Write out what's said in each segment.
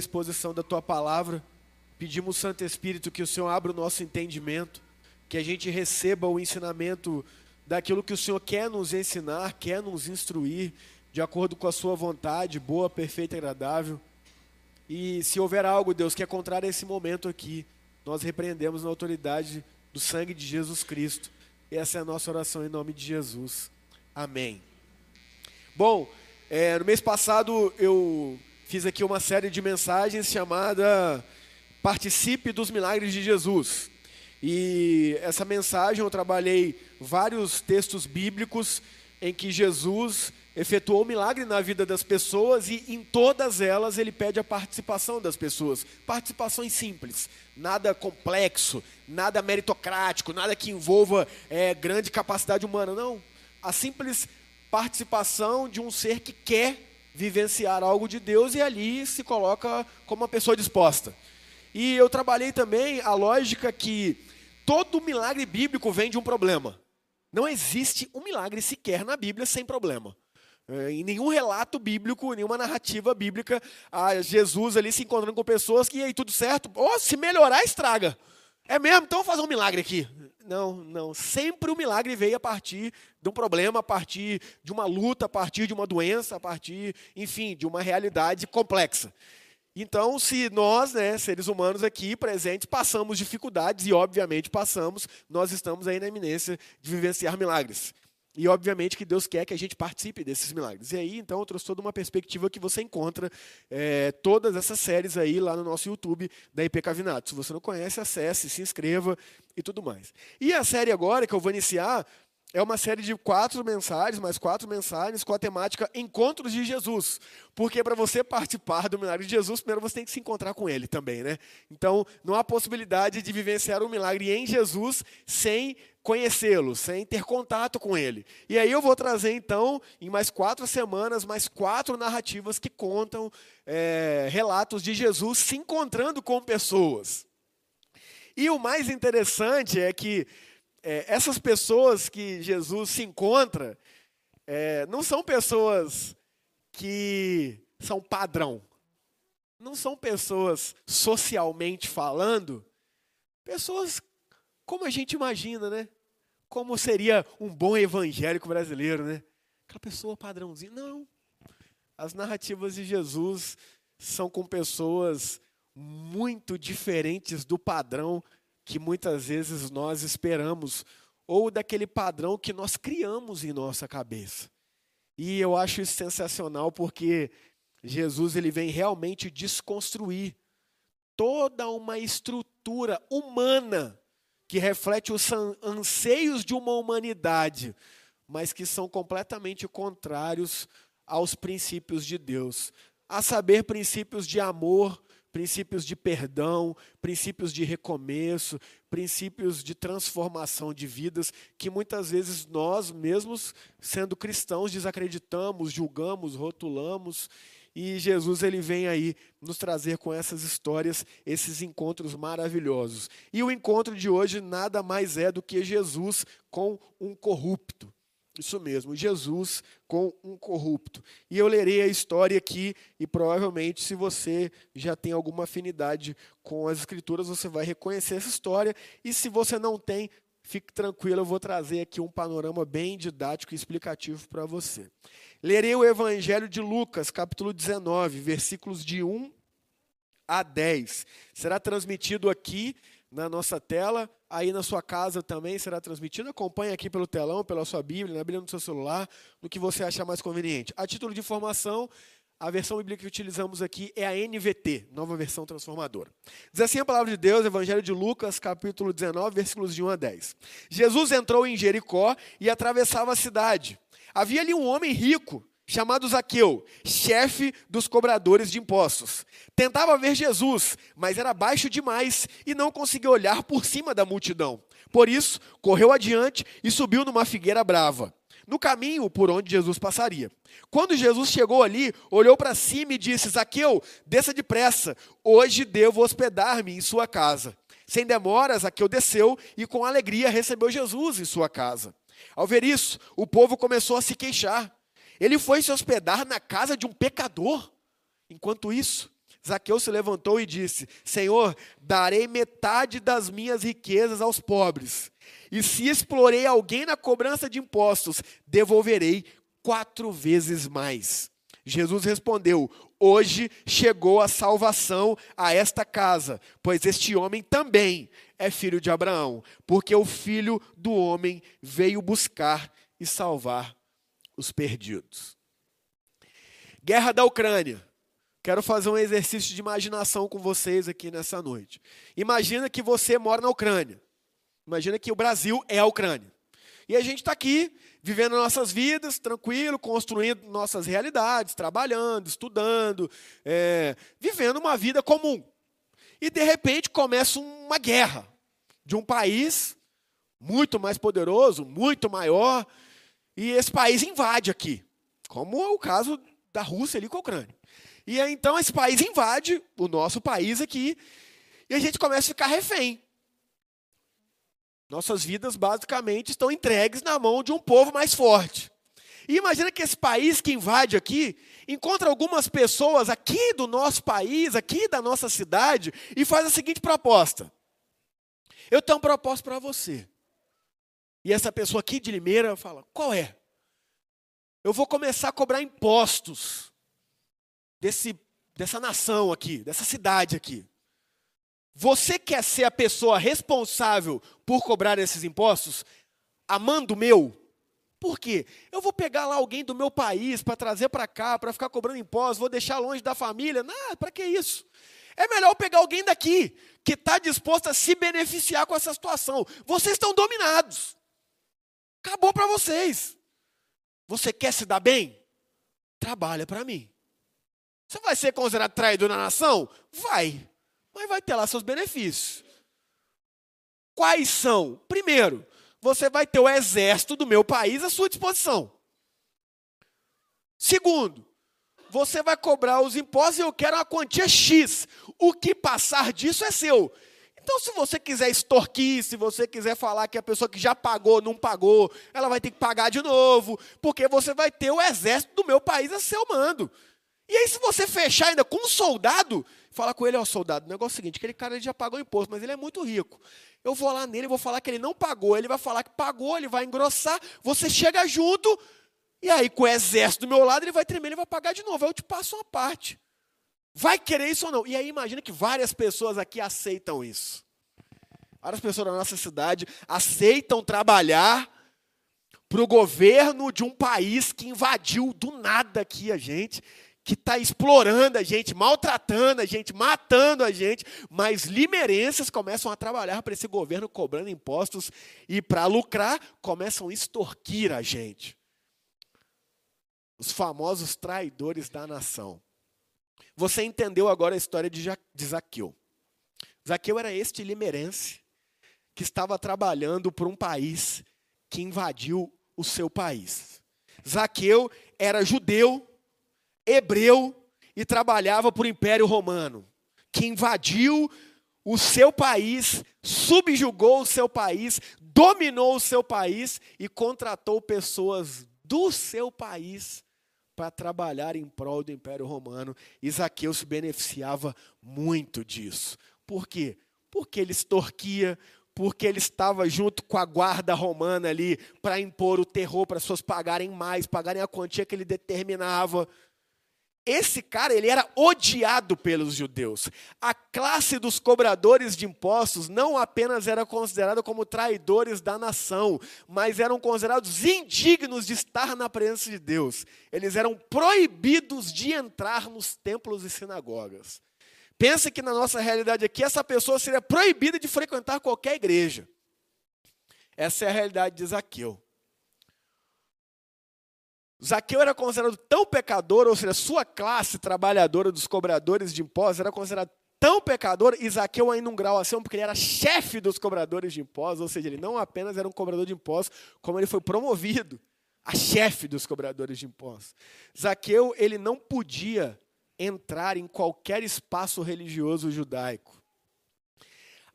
exposição da tua palavra. Pedimos, Santo Espírito, que o Senhor abra o nosso entendimento, que a gente receba o ensinamento daquilo que o Senhor quer nos ensinar, quer nos instruir, de acordo com a Sua vontade, boa, perfeita e agradável. E se houver algo, Deus, que é contrário a esse momento aqui, nós repreendemos na autoridade do sangue de Jesus Cristo. Essa é a nossa oração em nome de Jesus. Amém. Bom, é, no mês passado eu fiz aqui uma série de mensagens chamada Participe dos Milagres de Jesus. E essa mensagem eu trabalhei vários textos bíblicos em que Jesus efetuou milagre na vida das pessoas e em todas elas ele pede a participação das pessoas. Participações simples, nada complexo, nada meritocrático, nada que envolva é, grande capacidade humana, não. A simples participação de um ser que quer vivenciar algo de Deus e ali se coloca como uma pessoa disposta. E eu trabalhei também a lógica que todo milagre bíblico vem de um problema. Não existe um milagre sequer na Bíblia sem problema. É, em nenhum relato bíblico, nenhuma narrativa bíblica, a Jesus ali se encontrando com pessoas que, e aí, tudo certo? Oh, se melhorar, estraga. É mesmo? Então vou fazer um milagre aqui. Não, não. Sempre o milagre veio a partir de um problema, a partir de uma luta, a partir de uma doença, a partir, enfim, de uma realidade complexa. Então, se nós, né, seres humanos aqui presentes, passamos dificuldades, e obviamente passamos, nós estamos aí na iminência de vivenciar milagres. E obviamente que Deus quer que a gente participe desses milagres. E aí, então, eu trouxe toda uma perspectiva que você encontra é, todas essas séries aí lá no nosso YouTube da IP Cavinato. Se você não conhece, acesse, se inscreva e tudo mais. E a série agora que eu vou iniciar é uma série de quatro mensagens, mais quatro mensagens com a temática Encontros de Jesus. Porque para você participar do milagre de Jesus, primeiro você tem que se encontrar com ele também, né? Então, não há possibilidade de vivenciar um milagre em Jesus sem conhecê-lo, sem ter contato com ele. E aí eu vou trazer então, em mais quatro semanas, mais quatro narrativas que contam é, relatos de Jesus se encontrando com pessoas. E o mais interessante é que é, essas pessoas que Jesus se encontra é, não são pessoas que são padrão, não são pessoas socialmente falando, pessoas como a gente imagina, né? Como seria um bom evangélico brasileiro, né? Aquela pessoa padrãozinha. Não. As narrativas de Jesus são com pessoas muito diferentes do padrão que muitas vezes nós esperamos ou daquele padrão que nós criamos em nossa cabeça. E eu acho isso sensacional porque Jesus ele vem realmente desconstruir toda uma estrutura humana que reflete os anseios de uma humanidade, mas que são completamente contrários aos princípios de Deus, a saber, princípios de amor, princípios de perdão, princípios de recomeço, princípios de transformação de vidas que muitas vezes nós mesmos, sendo cristãos, desacreditamos, julgamos, rotulamos. E Jesus ele vem aí nos trazer com essas histórias esses encontros maravilhosos. E o encontro de hoje nada mais é do que Jesus com um corrupto. Isso mesmo, Jesus com um corrupto. E eu lerei a história aqui e provavelmente, se você já tem alguma afinidade com as Escrituras, você vai reconhecer essa história. E se você não tem, fique tranquilo, eu vou trazer aqui um panorama bem didático e explicativo para você. Lerei o Evangelho de Lucas, capítulo 19, versículos de 1 a 10. Será transmitido aqui na nossa tela, aí na sua casa também será transmitido. Acompanhe aqui pelo telão, pela sua Bíblia, na Bíblia no seu celular, no que você achar mais conveniente. A título de informação, a versão bíblica que utilizamos aqui é a NVT, nova versão transformadora. Diz assim a palavra de Deus, Evangelho de Lucas, capítulo 19, versículos de 1 a 10. Jesus entrou em Jericó e atravessava a cidade. Havia ali um homem rico chamado Zaqueu, chefe dos cobradores de impostos. Tentava ver Jesus, mas era baixo demais e não conseguia olhar por cima da multidão. Por isso, correu adiante e subiu numa figueira brava, no caminho por onde Jesus passaria. Quando Jesus chegou ali, olhou para cima e disse: Zaqueu, desça depressa, hoje devo hospedar-me em sua casa. Sem demora, Zaqueu desceu e com alegria recebeu Jesus em sua casa. Ao ver isso, o povo começou a se queixar. Ele foi se hospedar na casa de um pecador. Enquanto isso, Zaqueu se levantou e disse: Senhor, darei metade das minhas riquezas aos pobres. E se explorei alguém na cobrança de impostos, devolverei quatro vezes mais. Jesus respondeu: Hoje chegou a salvação a esta casa, pois este homem também é filho de Abraão, porque o filho do homem veio buscar e salvar os perdidos. Guerra da Ucrânia. Quero fazer um exercício de imaginação com vocês aqui nessa noite. Imagina que você mora na Ucrânia. Imagina que o Brasil é a Ucrânia. E a gente está aqui, vivendo nossas vidas, tranquilo, construindo nossas realidades, trabalhando, estudando, é, vivendo uma vida comum. E de repente começa uma guerra de um país muito mais poderoso, muito maior, e esse país invade aqui, como é o caso da Rússia ali com a Ucrânia. E aí, então esse país invade o nosso país aqui, e a gente começa a ficar refém. Nossas vidas basicamente estão entregues na mão de um povo mais forte. E imagina que esse país que invade aqui encontra algumas pessoas aqui do nosso país, aqui da nossa cidade, e faz a seguinte proposta: Eu tenho uma proposta para você. E essa pessoa aqui de Limeira fala: Qual é? Eu vou começar a cobrar impostos desse, dessa nação aqui, dessa cidade aqui. Você quer ser a pessoa responsável por cobrar esses impostos? Amando meu? Por quê? Eu vou pegar lá alguém do meu país para trazer para cá, para ficar cobrando impostos, vou deixar longe da família. Não, para que isso? É melhor pegar alguém daqui, que está disposto a se beneficiar com essa situação. Vocês estão dominados. Acabou para vocês. Você quer se dar bem? Trabalha para mim. Você vai ser considerado traidor na nação? Vai mas vai ter lá seus benefícios. Quais são? Primeiro, você vai ter o exército do meu país à sua disposição. Segundo, você vai cobrar os impostos e eu quero uma quantia X. O que passar disso é seu. Então, se você quiser extorquir, se você quiser falar que a pessoa que já pagou não pagou, ela vai ter que pagar de novo, porque você vai ter o exército do meu país a seu mando. E aí, se você fechar ainda com um soldado, fala com ele, ó, soldado, o negócio é o seguinte, aquele cara já pagou imposto, mas ele é muito rico. Eu vou lá nele, vou falar que ele não pagou, ele vai falar que pagou, ele vai engrossar, você chega junto, e aí com o exército do meu lado, ele vai tremer, ele vai pagar de novo, aí eu te passo uma parte. Vai querer isso ou não? E aí imagina que várias pessoas aqui aceitam isso. Várias pessoas da nossa cidade aceitam trabalhar para o governo de um país que invadiu do nada aqui a gente que está explorando a gente, maltratando a gente, matando a gente, mas limerenses começam a trabalhar para esse governo cobrando impostos e para lucrar começam a extorquir a gente. Os famosos traidores da nação. Você entendeu agora a história de, de Zaqueu. Zaqueu era este limerense que estava trabalhando para um país que invadiu o seu país. Zaqueu era judeu, hebreu e trabalhava para o Império Romano, que invadiu o seu país, subjugou o seu país, dominou o seu país e contratou pessoas do seu país para trabalhar em prol do Império Romano. Isaqueu se beneficiava muito disso. Por quê? Porque ele extorquia, porque ele estava junto com a guarda romana ali para impor o terror para as pessoas pagarem mais, pagarem a quantia que ele determinava. Esse cara, ele era odiado pelos judeus. A classe dos cobradores de impostos não apenas era considerada como traidores da nação, mas eram considerados indignos de estar na presença de Deus. Eles eram proibidos de entrar nos templos e sinagogas. Pensa que na nossa realidade aqui, essa pessoa seria proibida de frequentar qualquer igreja. Essa é a realidade de Zaqueu. Zaqueu era considerado tão pecador, ou seja, sua classe trabalhadora dos cobradores de impostos era considerado tão pecador, e Zaqueu ainda um grau acima, porque ele era chefe dos cobradores de impostos, ou seja, ele não apenas era um cobrador de impostos, como ele foi promovido a chefe dos cobradores de impostos. Zaqueu, ele não podia entrar em qualquer espaço religioso judaico.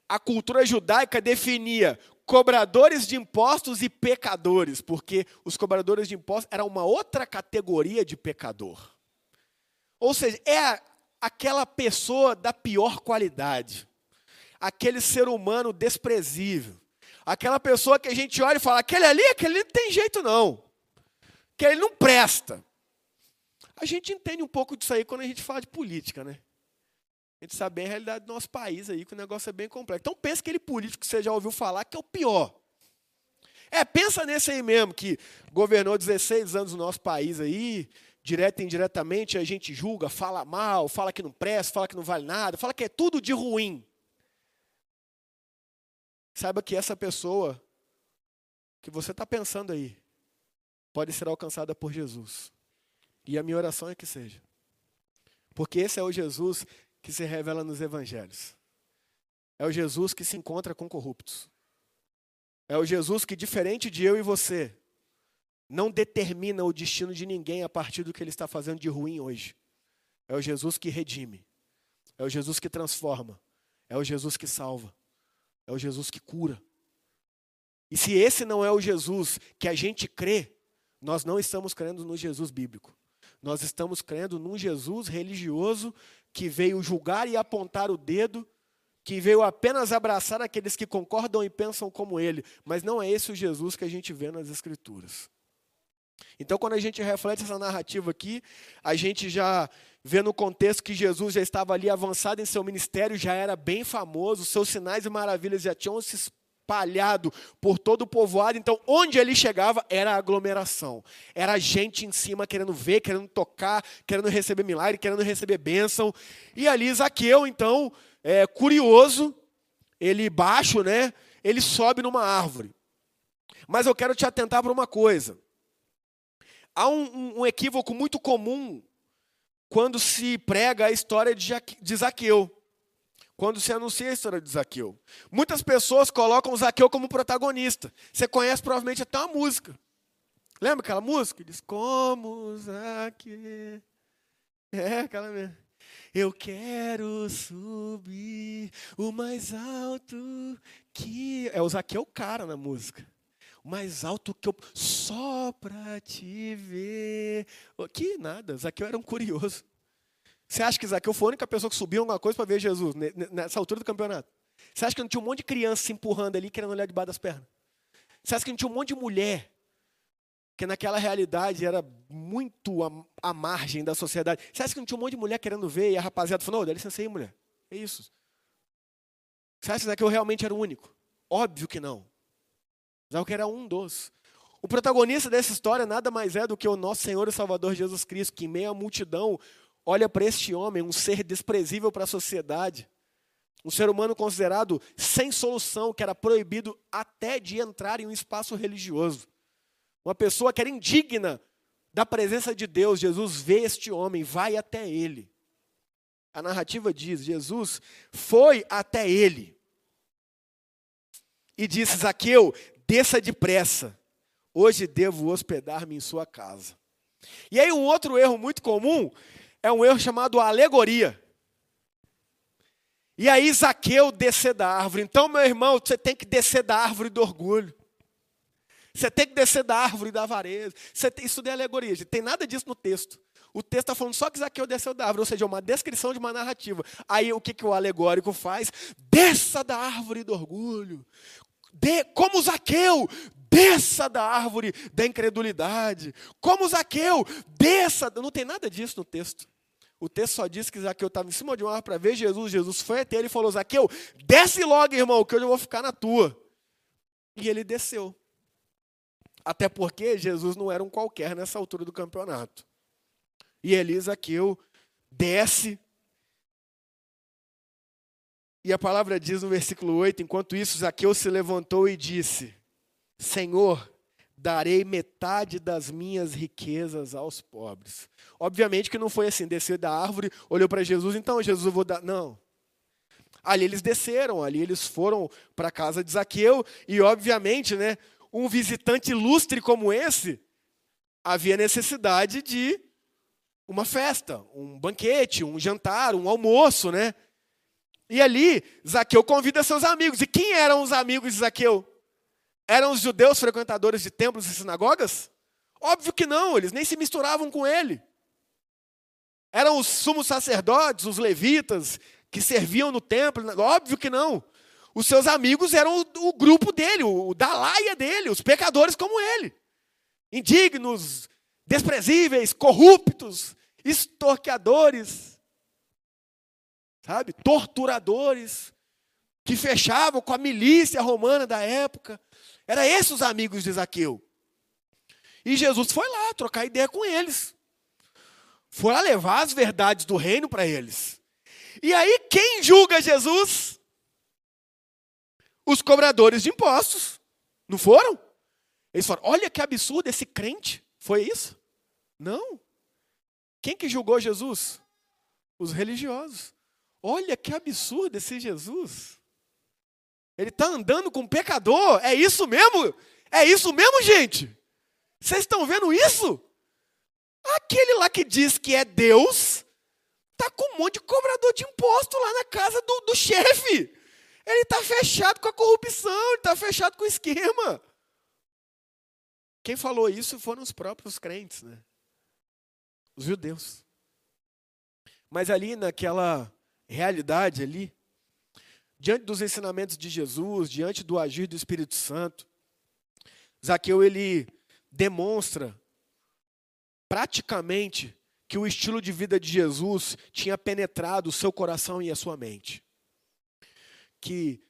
A cultura judaica definia cobradores de impostos e pecadores, porque os cobradores de impostos eram uma outra categoria de pecador. Ou seja, é aquela pessoa da pior qualidade, aquele ser humano desprezível, aquela pessoa que a gente olha e fala: aquele ali, aquele não tem jeito não, que ele não presta. A gente entende um pouco disso aí quando a gente fala de política, né? A gente sabe bem a realidade do nosso país aí, que o negócio é bem complexo. Então pensa aquele político que você já ouviu falar que é o pior. É, pensa nesse aí mesmo, que governou 16 anos no nosso país aí, direto e indiretamente, a gente julga, fala mal, fala que não presta, fala que não vale nada, fala que é tudo de ruim. Saiba que essa pessoa que você está pensando aí pode ser alcançada por Jesus. E a minha oração é que seja. Porque esse é o Jesus que se revela nos evangelhos. É o Jesus que se encontra com corruptos. É o Jesus que, diferente de eu e você, não determina o destino de ninguém a partir do que ele está fazendo de ruim hoje. É o Jesus que redime. É o Jesus que transforma. É o Jesus que salva. É o Jesus que cura. E se esse não é o Jesus que a gente crê, nós não estamos crendo no Jesus bíblico. Nós estamos crendo num Jesus religioso que veio julgar e apontar o dedo, que veio apenas abraçar aqueles que concordam e pensam como ele. Mas não é esse o Jesus que a gente vê nas Escrituras. Então, quando a gente reflete essa narrativa aqui, a gente já vê no contexto que Jesus já estava ali avançado em seu ministério, já era bem famoso, seus sinais e maravilhas já tinham se espalhado por todo o povoado. Então, onde ele chegava era aglomeração. Era gente em cima querendo ver, querendo tocar, querendo receber milagre, querendo receber bênção. E ali Zaqueu, então, é, curioso, ele baixo, né? Ele sobe numa árvore. Mas eu quero te atentar para uma coisa. Há um, um equívoco muito comum quando se prega a história de Zaqueu. Quando se anuncia a história de Zaqueu. Muitas pessoas colocam Zaqueu como protagonista. Você conhece provavelmente até uma música. Lembra aquela música? Diz, como Zaqueu. É, aquela mesmo. Eu quero subir o mais alto que. É o Zaqueu cara na música o mais alto que eu. Só para te ver. Que nada, Zaqueu era um curioso. Você acha que Zaqueu foi a única pessoa que subiu alguma coisa para ver Jesus nessa altura do campeonato? Você acha que não tinha um monte de criança se empurrando ali, querendo olhar debaixo das pernas? Você acha que não tinha um monte de mulher que naquela realidade era muito à, margem da sociedade? Você acha que não tinha um monte de mulher querendo ver e a rapaziada falou: oh, dá licença aí, mulher. É isso. Você acha que Zaqueu realmente era o único? Óbvio que não. Zaqueu era um dos. O protagonista dessa história nada mais é do que o nosso Senhor e Salvador Jesus Cristo, que em meio à multidão olha para este homem, um ser desprezível para a sociedade, um ser humano considerado sem solução, que era proibido até de entrar em um espaço religioso. Uma pessoa que era indigna da presença de Deus. Jesus vê este homem, vai até ele. A narrativa diz: Jesus foi até ele e disse: Zaqueu, desça depressa, hoje devo hospedar-me em sua casa. E aí, um outro erro muito comum é um erro chamado alegoria. E aí, Zaqueu descer da árvore. Então, meu irmão, você tem que descer da árvore do orgulho. Você tem que descer da árvore da avareza. Você tem, isso é alegoria, gente. Tem nada disso no texto. O texto está falando só que Zaqueu desceu da árvore, ou seja, uma descrição de uma narrativa. Aí o que, que o alegórico faz? Desça da árvore do orgulho de, como Zaqueu, desça da árvore da incredulidade. Como Zaqueu, desça. Não tem nada disso no texto. O texto só diz que Zaqueu estava em cima de uma árvore para ver Jesus. Jesus foi até ele e falou: Zaqueu, desce logo, irmão, que eu vou ficar na tua. E ele desceu. Até porque Jesus não era um qualquer nessa altura do campeonato. E ele, Zaqueu, desce e a palavra diz no versículo 8: Enquanto isso, Zaqueu se levantou e disse: Senhor, darei metade das minhas riquezas aos pobres. Obviamente que não foi assim, desceu da árvore, olhou para Jesus, então Jesus eu vou dar. Não. Ali eles desceram, ali eles foram para a casa de Zaqueu, e obviamente, né, um visitante ilustre como esse, havia necessidade de uma festa, um banquete, um jantar, um almoço, né? E ali, Zaqueu convida seus amigos. E quem eram os amigos de Zaqueu? Eram os judeus frequentadores de templos e sinagogas? Óbvio que não, eles nem se misturavam com ele. Eram os sumos sacerdotes, os levitas, que serviam no templo? Óbvio que não. Os seus amigos eram o, o grupo dele, o, o da laia dele, os pecadores como ele. Indignos, desprezíveis, corruptos, extorqueadores, sabe? Torturadores, que fechavam com a milícia romana da época. Eram esses os amigos de Zaqueu. E Jesus foi lá trocar ideia com eles. Foi lá levar as verdades do reino para eles. E aí, quem julga Jesus? Os cobradores de impostos. Não foram? Eles falaram: olha que absurdo esse crente. Foi isso? Não. Quem que julgou Jesus? Os religiosos. Olha que absurdo esse Jesus. Ele está andando com pecador. É isso mesmo? É isso mesmo, gente? Vocês estão vendo isso? Aquele lá que diz que é Deus, está com um monte de cobrador de imposto lá na casa do, do chefe. Ele está fechado com a corrupção, ele está fechado com o esquema. Quem falou isso foram os próprios crentes, né? Os judeus. Mas ali naquela realidade ali, diante dos ensinamentos de Jesus, diante do agir do Espírito Santo, Zaqueu ele demonstra praticamente que o estilo de vida de Jesus tinha penetrado o seu coração e a sua mente. Que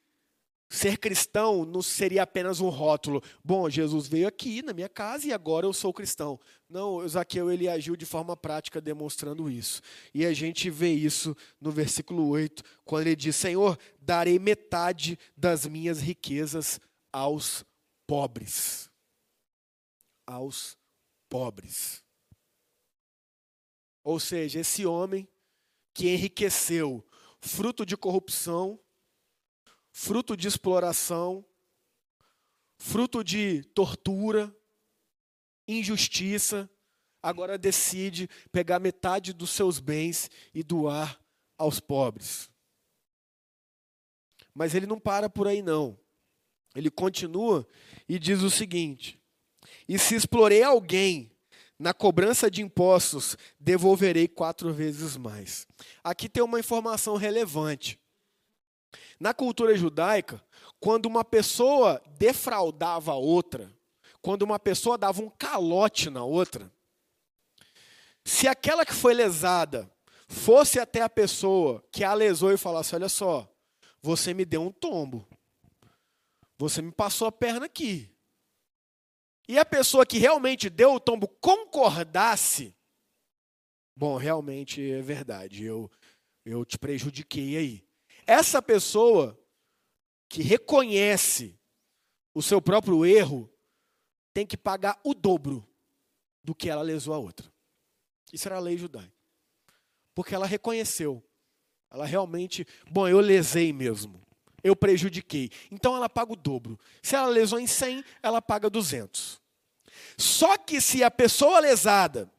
ser cristão não seria apenas um rótulo. Bom, Jesus veio aqui na minha casa e agora eu sou cristão. Não, Zaqueu ele agiu de forma prática demonstrando isso. E a gente vê isso no versículo 8, quando ele diz: Senhor, darei metade das minhas riquezas aos pobres. Aos pobres. Ou seja, esse homem que enriqueceu, fruto de corrupção, fruto de exploração, fruto de tortura, injustiça, agora decide pegar metade dos seus bens e doar aos pobres. Mas ele não para por aí não. Ele continua e diz o seguinte: E se explorei alguém na cobrança de impostos, devolverei quatro vezes mais. Aqui tem uma informação relevante. Na cultura judaica, quando uma pessoa defraudava outra, quando uma pessoa dava um calote na outra, se aquela que foi lesada fosse até a pessoa que a lesou e falasse: Olha só, você me deu um tombo, você me passou a perna aqui, e a pessoa que realmente deu o tombo concordasse, bom, realmente é verdade, eu, eu te prejudiquei aí. Essa pessoa que reconhece o seu próprio erro tem que pagar o dobro do que ela lesou a outra. Isso era a lei judaica. Porque ela reconheceu. Ela realmente, bom, eu lesei mesmo eu prejudiquei. Então ela paga o dobro. Se ela lesou em 100, ela paga 200. Só que se a pessoa lesada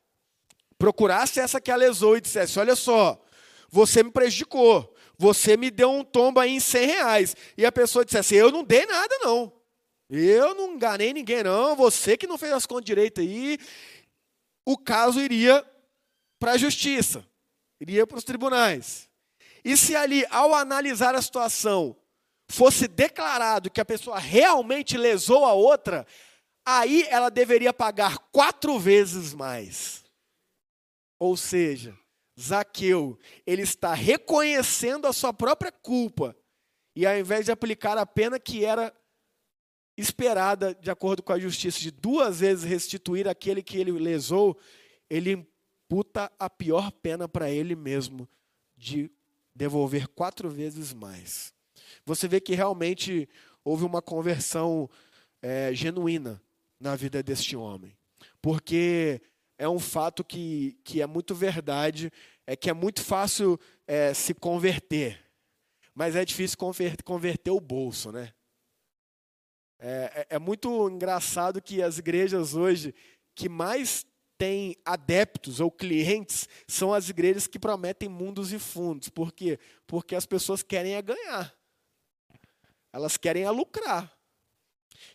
procurasse essa que a lesou e dissesse: Olha só, você me prejudicou, você me deu um tombo aí em 100 reais. E a pessoa dissesse: Eu não dei nada, não. Eu não enganei ninguém, não. Você que não fez as contas direito aí. O caso iria para a justiça, iria para os tribunais. E se ali, ao analisar a situação, fosse declarado que a pessoa realmente lesou a outra, aí ela deveria pagar quatro vezes mais. Ou seja, Zaqueu, ele está reconhecendo a sua própria culpa, e ao invés de aplicar a pena que era esperada, de acordo com a justiça, de duas vezes restituir aquele que ele lesou, ele imputa a pior pena para ele mesmo, de devolver quatro vezes mais você vê que realmente houve uma conversão é, genuína na vida deste homem. Porque é um fato que, que é muito verdade, é que é muito fácil é, se converter, mas é difícil converter, converter o bolso, né? É, é, é muito engraçado que as igrejas hoje que mais têm adeptos ou clientes são as igrejas que prometem mundos e fundos. Por quê? Porque as pessoas querem é ganhar. Elas querem a lucrar.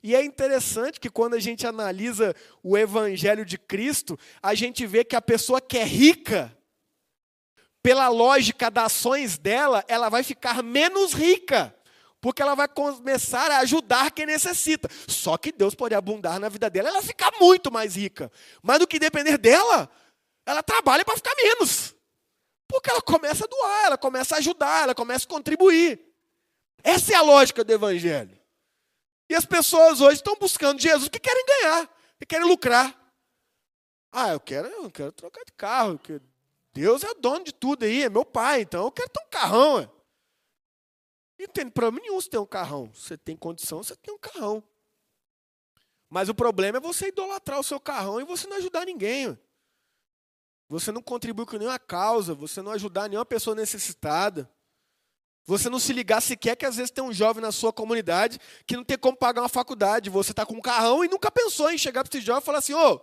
E é interessante que quando a gente analisa o evangelho de Cristo, a gente vê que a pessoa que é rica, pela lógica das ações dela, ela vai ficar menos rica. Porque ela vai começar a ajudar quem necessita. Só que Deus pode abundar na vida dela, ela ficar muito mais rica. Mas do que depender dela, ela trabalha para ficar menos. Porque ela começa a doar, ela começa a ajudar, ela começa a contribuir. Essa é a lógica do Evangelho. E as pessoas hoje estão buscando Jesus porque querem ganhar, porque querem lucrar. Ah, eu quero, eu quero trocar de carro, Deus é dono de tudo aí, é meu pai, então eu quero ter um carrão. Ué. E não tem problema nenhum você ter um carrão. Você tem condição, você tem um carrão. Mas o problema é você idolatrar o seu carrão e você não ajudar ninguém. Ué. Você não contribui com nenhuma causa, você não ajudar nenhuma pessoa necessitada. Você não se ligar sequer que às vezes tem um jovem na sua comunidade que não tem como pagar uma faculdade. Você está com um carrão e nunca pensou em chegar para esse jovem e falar assim: ô,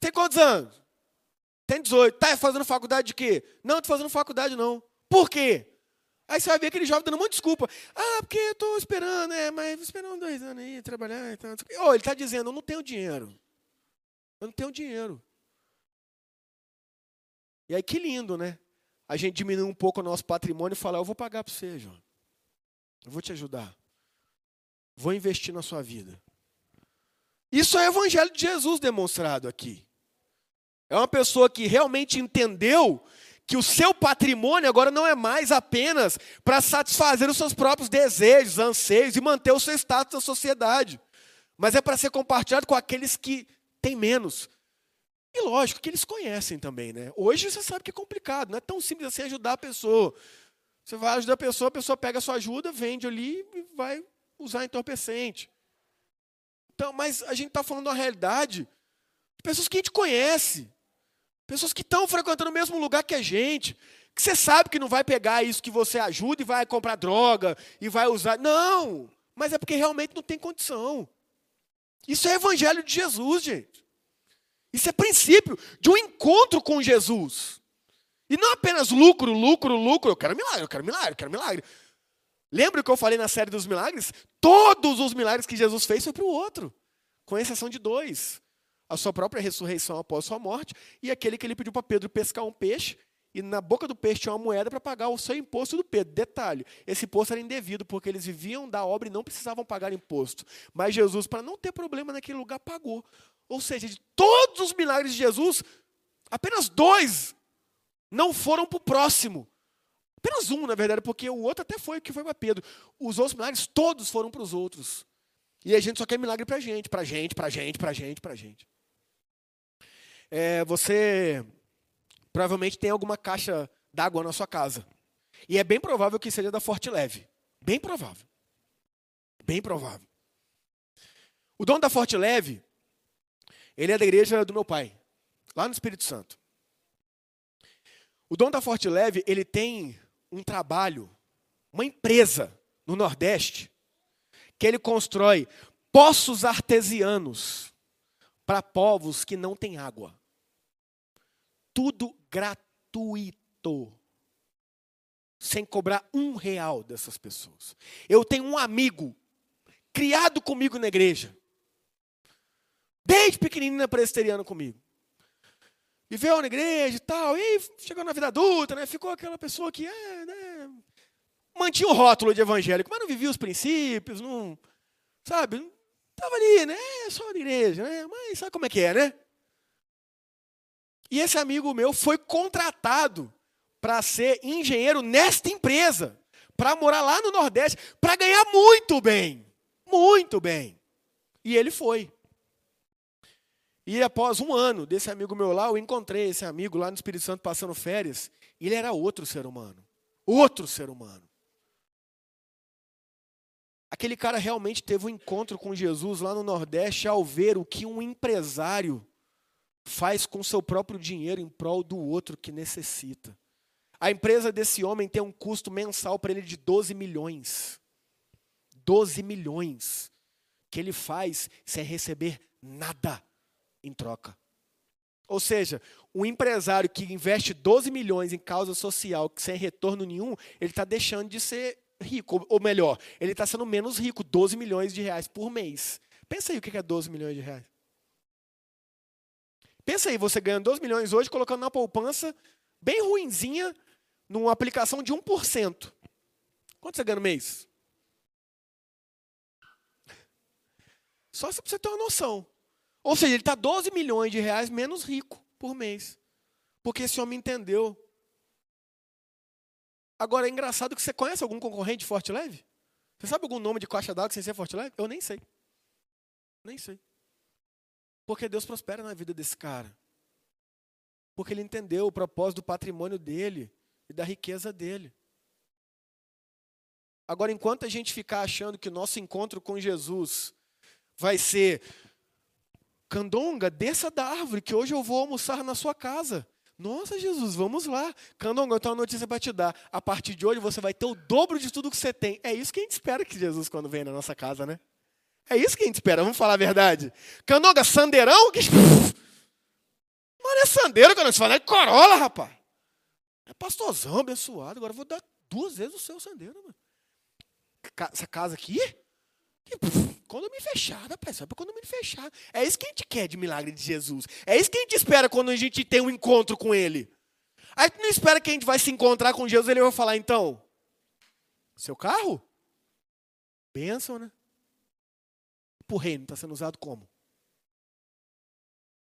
tem quantos anos? Tem 18. Tá fazendo faculdade de quê? Não, estou fazendo faculdade não. Por quê? Aí você vai ver aquele jovem dando de desculpa. Ah, porque eu estou esperando, é, mas esperando dois anos aí, trabalhar e tal. Oh, ele está dizendo, eu não tenho dinheiro. Eu não tenho dinheiro. E aí que lindo, né? A gente diminui um pouco o nosso patrimônio e fala: Eu vou pagar para você, João. Eu vou te ajudar. Vou investir na sua vida. Isso é o evangelho de Jesus demonstrado aqui. É uma pessoa que realmente entendeu que o seu patrimônio agora não é mais apenas para satisfazer os seus próprios desejos, anseios e manter o seu status na sociedade, mas é para ser compartilhado com aqueles que têm menos, e lógico que eles conhecem também, né? Hoje você sabe que é complicado, não é tão simples assim ajudar a pessoa. Você vai ajudar a pessoa, a pessoa pega a sua ajuda, vende ali e vai usar entorpecente. Então, mas a gente está falando uma realidade de pessoas que a gente conhece, pessoas que estão frequentando o mesmo lugar que a gente, que você sabe que não vai pegar isso que você ajuda e vai comprar droga e vai usar. Não! Mas é porque realmente não tem condição. Isso é evangelho de Jesus, gente. Isso é princípio de um encontro com Jesus. E não apenas lucro, lucro, lucro. Eu quero milagre, eu quero milagre, eu quero milagre. Lembra o que eu falei na série dos milagres? Todos os milagres que Jesus fez foi para o outro, com exceção de dois: a sua própria ressurreição após sua morte e aquele que ele pediu para Pedro pescar um peixe e na boca do peixe tinha uma moeda para pagar o seu imposto do Pedro. Detalhe: esse imposto era indevido porque eles viviam da obra e não precisavam pagar imposto. Mas Jesus, para não ter problema naquele lugar, pagou. Ou seja, de todos os milagres de Jesus, apenas dois não foram para o próximo. Apenas um, na verdade, porque o outro até foi que foi para Pedro. Os outros milagres todos foram para os outros. E a gente só quer milagre para a gente, para a gente, para a gente, para a gente, para a gente. É, você provavelmente tem alguma caixa d'água na sua casa. E é bem provável que seja da Forte Leve. Bem provável. Bem provável. O dono da Forte Leve, ele é da igreja do meu pai, lá no Espírito Santo. O dono da Forte Leve, ele tem um trabalho, uma empresa no Nordeste, que ele constrói poços artesianos para povos que não têm água. Tudo gratuito. Sem cobrar um real dessas pessoas. Eu tenho um amigo, criado comigo na igreja, Desde pequenininho presbiteriano comigo. Viveu na igreja e tal, e chegou na vida adulta, né? Ficou aquela pessoa que é, né? mantinha o rótulo de evangélico, mas não vivia os princípios, não, sabe? Estava ali, né? É só na igreja, né? Mas sabe como é que é, né? E esse amigo meu foi contratado para ser engenheiro nesta empresa, para morar lá no Nordeste, para ganhar muito bem. Muito bem. E ele foi. E após um ano desse amigo meu lá, eu encontrei esse amigo lá no Espírito Santo passando férias. Ele era outro ser humano. Outro ser humano. Aquele cara realmente teve um encontro com Jesus lá no Nordeste ao ver o que um empresário faz com seu próprio dinheiro em prol do outro que necessita. A empresa desse homem tem um custo mensal para ele de 12 milhões. 12 milhões. Que ele faz sem receber nada em troca. Ou seja, um empresário que investe 12 milhões em causa social sem retorno nenhum, ele está deixando de ser rico. Ou melhor, ele está sendo menos rico, 12 milhões de reais por mês. Pensa aí o que é 12 milhões de reais. Pensa aí, você ganhando 12 milhões hoje, colocando na poupança bem ruinzinha, numa aplicação de 1%. Quanto você ganha no mês? Só para você ter uma noção. Ou seja, ele está 12 milhões de reais menos rico por mês. Porque esse homem entendeu. Agora, é engraçado que você conhece algum concorrente de Forte Leve? Você sabe algum nome de caixa d'água sem ser Forte Leve? Eu nem sei. Nem sei. Porque Deus prospera na vida desse cara. Porque ele entendeu o propósito do patrimônio dele e da riqueza dele. Agora, enquanto a gente ficar achando que o nosso encontro com Jesus vai ser Candonga, desça da árvore, que hoje eu vou almoçar na sua casa. Nossa, Jesus, vamos lá. Candonga, eu tenho uma notícia para te dar. A partir de hoje você vai ter o dobro de tudo que você tem. É isso que a gente espera que Jesus, quando vem na nossa casa, né? É isso que a gente espera, vamos falar a verdade. Candonga, sandeirão? Que... Mano, é sandeiro, que Você fala, é corolla, rapaz. É pastorzão, abençoado. Agora eu vou dar duas vezes o seu sandeiro, mano. Essa casa aqui? Condomínio fechado, rapaz. Sabe condomínio fechado. É isso que a gente quer de milagre de Jesus. É isso que a gente espera quando a gente tem um encontro com Ele. A gente não espera que a gente vai se encontrar com Jesus Ele vai falar, então, seu carro? Bênção, né? Pro reino, está sendo usado como?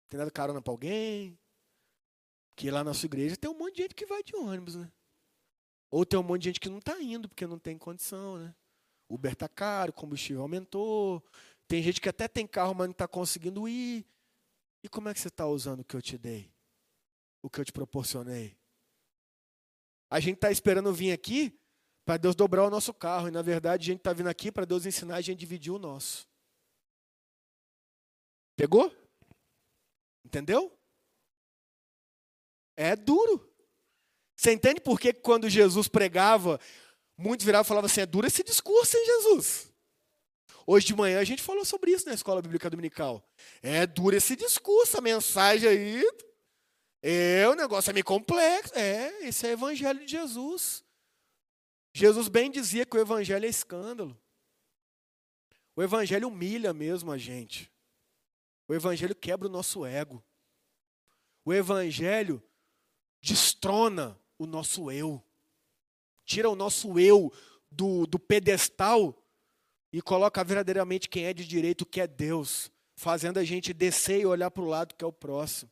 Tem dado carona para alguém? Porque lá na sua igreja tem um monte de gente que vai de ônibus, né? Ou tem um monte de gente que não está indo porque não tem condição, né? Uber está caro, combustível aumentou. Tem gente que até tem carro, mas não está conseguindo ir. E como é que você está usando o que eu te dei? O que eu te proporcionei? A gente está esperando vir aqui para Deus dobrar o nosso carro. E na verdade a gente está vindo aqui para Deus ensinar a gente a dividir o nosso. Pegou? Entendeu? É duro. Você entende por que quando Jesus pregava, Muitos viravam e falavam assim: é duro esse discurso, hein, Jesus? Hoje de manhã a gente falou sobre isso na escola bíblica dominical. É duro esse discurso, a mensagem aí. É, o negócio é meio complexo. É, esse é o evangelho de Jesus. Jesus bem dizia que o evangelho é escândalo. O evangelho humilha mesmo a gente. O evangelho quebra o nosso ego. O evangelho destrona o nosso eu tira o nosso eu do, do pedestal e coloca verdadeiramente quem é de direito, que é Deus, fazendo a gente descer e olhar para o lado que é o próximo.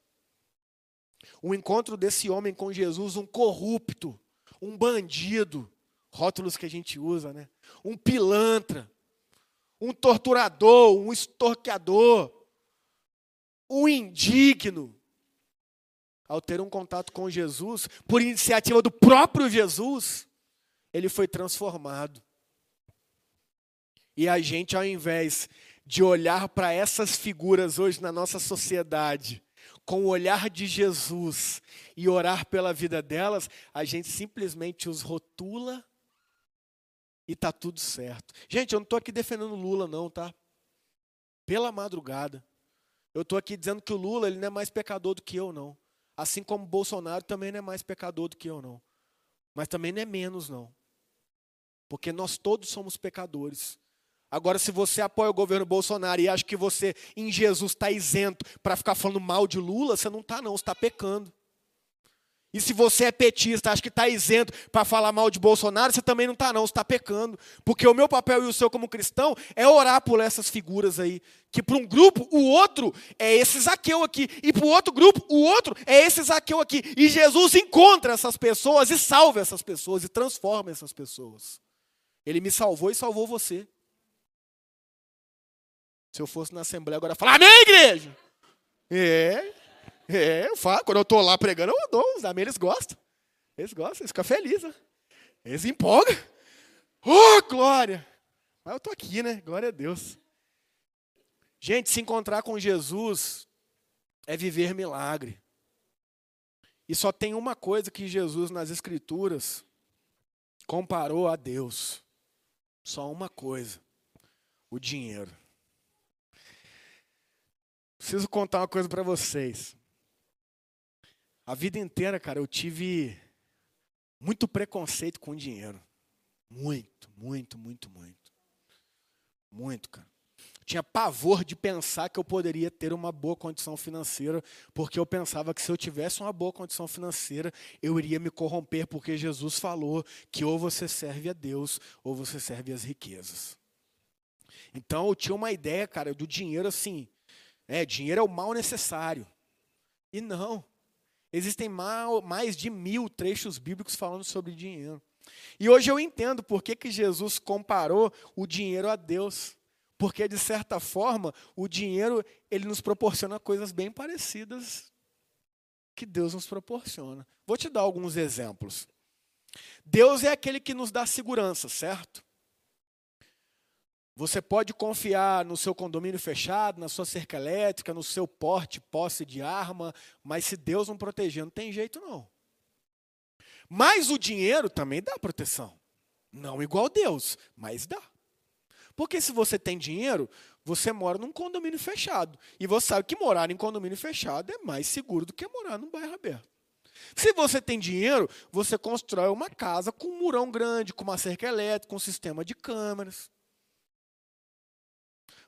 O encontro desse homem com Jesus, um corrupto, um bandido, rótulos que a gente usa, né? Um pilantra, um torturador, um estorqueador, um indigno. Ao ter um contato com Jesus, por iniciativa do próprio Jesus, ele foi transformado. E a gente, ao invés de olhar para essas figuras hoje na nossa sociedade, com o olhar de Jesus e orar pela vida delas, a gente simplesmente os rotula e tá tudo certo. Gente, eu não estou aqui defendendo Lula, não, tá? Pela madrugada. Eu estou aqui dizendo que o Lula ele não é mais pecador do que eu, não. Assim como Bolsonaro também não é mais pecador do que eu, não. Mas também não é menos, não. Porque nós todos somos pecadores. Agora, se você apoia o governo Bolsonaro e acha que você, em Jesus, está isento para ficar falando mal de Lula, você não está, não, você está pecando. E se você é petista, acha que está isento para falar mal de Bolsonaro, você também não está, não, você está pecando. Porque o meu papel e o seu como cristão é orar por essas figuras aí. Que para um grupo, o outro é esse Zaqueu aqui. E para o outro grupo, o outro é esse Zaqueu aqui. E Jesus encontra essas pessoas e salva essas pessoas e transforma essas pessoas. Ele me salvou e salvou você. Se eu fosse na Assembleia agora falar, amém, igreja! É, é, eu falo. Quando eu estou lá pregando, eu dou. Os amém, eles gostam. Eles gostam, eles ficam felizes. Né? Eles empolgam. Oh, glória! Mas eu estou aqui, né? Glória a Deus. Gente, se encontrar com Jesus é viver milagre. E só tem uma coisa que Jesus nas Escrituras comparou a Deus. Só uma coisa: o dinheiro. Preciso contar uma coisa para vocês. A vida inteira, cara, eu tive muito preconceito com dinheiro. Muito, muito, muito, muito. Muito, cara. Tinha pavor de pensar que eu poderia ter uma boa condição financeira, porque eu pensava que se eu tivesse uma boa condição financeira, eu iria me corromper, porque Jesus falou que ou você serve a Deus ou você serve as riquezas. Então eu tinha uma ideia, cara, do dinheiro assim. É, dinheiro é o mal necessário. E não. Existem mais de mil trechos bíblicos falando sobre dinheiro. E hoje eu entendo por que, que Jesus comparou o dinheiro a Deus. Porque, de certa forma, o dinheiro ele nos proporciona coisas bem parecidas que Deus nos proporciona. Vou te dar alguns exemplos. Deus é aquele que nos dá segurança, certo? Você pode confiar no seu condomínio fechado, na sua cerca elétrica, no seu porte, posse de arma, mas se Deus não proteger, não tem jeito não. Mas o dinheiro também dá proteção. Não igual Deus, mas dá. Porque se você tem dinheiro, você mora num condomínio fechado. E você sabe que morar em condomínio fechado é mais seguro do que morar num bairro aberto. Se você tem dinheiro, você constrói uma casa com um murão grande, com uma cerca elétrica, com um sistema de câmeras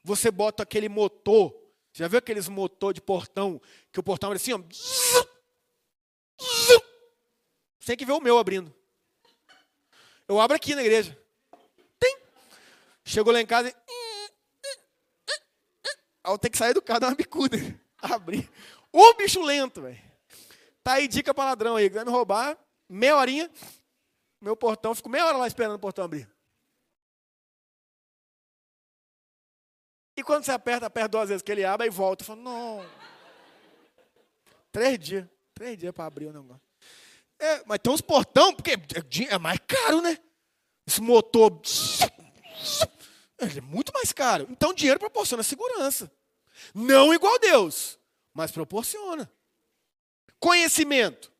você bota aquele motor. Já viu aqueles motor de portão? Que o portão abre assim, ó. Você tem que ver o meu abrindo. Eu abro aqui na igreja. Chegou lá em casa e. eu tenho que sair do carro, dar uma bicuda. Abrir. O bicho lento, velho. Tá aí dica para ladrão aí. Vai me roubar, meia horinha. Meu portão, fico meia hora lá esperando o portão abrir. E quando você aperta, aperta duas vezes, que ele abre e volta. Fala, não. Três dias. Três dias para abrir o negócio. É, mas tem uns portão, porque é mais caro, né? Esse motor. É muito mais caro. Então, dinheiro proporciona segurança. Não igual Deus, mas proporciona. Conhecimento.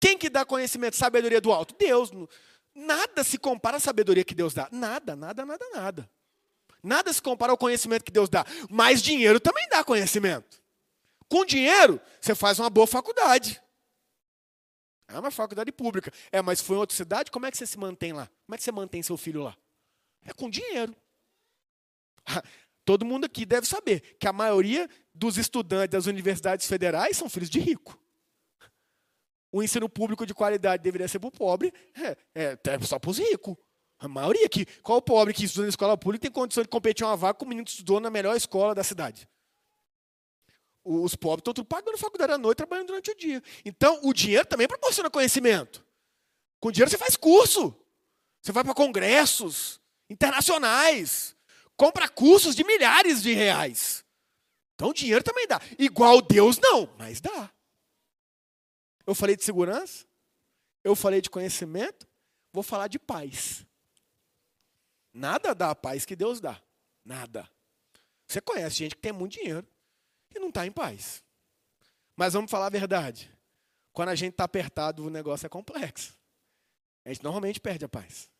Quem que dá conhecimento, sabedoria do alto? Deus. Nada se compara à sabedoria que Deus dá. Nada, nada, nada, nada. Nada se compara ao conhecimento que Deus dá. Mas dinheiro também dá conhecimento. Com dinheiro, você faz uma boa faculdade. É uma faculdade pública. É, mas foi em outra cidade, como é que você se mantém lá? Como é que você mantém seu filho lá? É com dinheiro. Todo mundo aqui deve saber que a maioria dos estudantes das universidades federais são filhos de rico. O ensino público de qualidade deveria ser para o pobre, é, é, é só para os ricos. A maioria aqui. Qual o pobre que estuda na escola pública tem condição de competir uma vaga com o menino que estudou na melhor escola da cidade? Os pobres estão tudo pagando faculdade à noite, trabalhando durante o dia. Então, o dinheiro também proporciona conhecimento. Com dinheiro você faz curso. Você vai para congressos internacionais. Compra cursos de milhares de reais. Então, dinheiro também dá. Igual Deus, não, mas dá. Eu falei de segurança. Eu falei de conhecimento. Vou falar de paz. Nada dá a paz que Deus dá. Nada. Você conhece gente que tem muito dinheiro e não está em paz. Mas vamos falar a verdade. Quando a gente está apertado, o negócio é complexo. A gente normalmente perde a paz.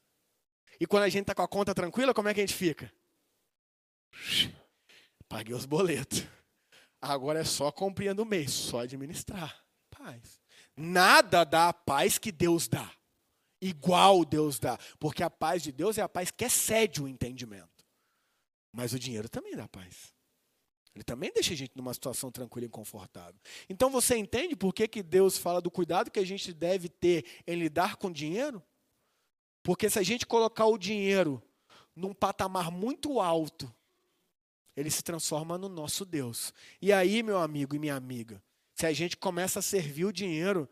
E quando a gente está com a conta tranquila, como é que a gente fica? Paguei os boletos. Agora é só compreender o mês, só administrar. Paz. Nada dá a paz que Deus dá igual Deus dá. Porque a paz de Deus é a paz que excede o entendimento. Mas o dinheiro também dá paz. Ele também deixa a gente numa situação tranquila e confortável. Então você entende por que, que Deus fala do cuidado que a gente deve ter em lidar com dinheiro? Porque se a gente colocar o dinheiro num patamar muito alto, ele se transforma no nosso Deus. E aí, meu amigo e minha amiga, se a gente começa a servir o dinheiro,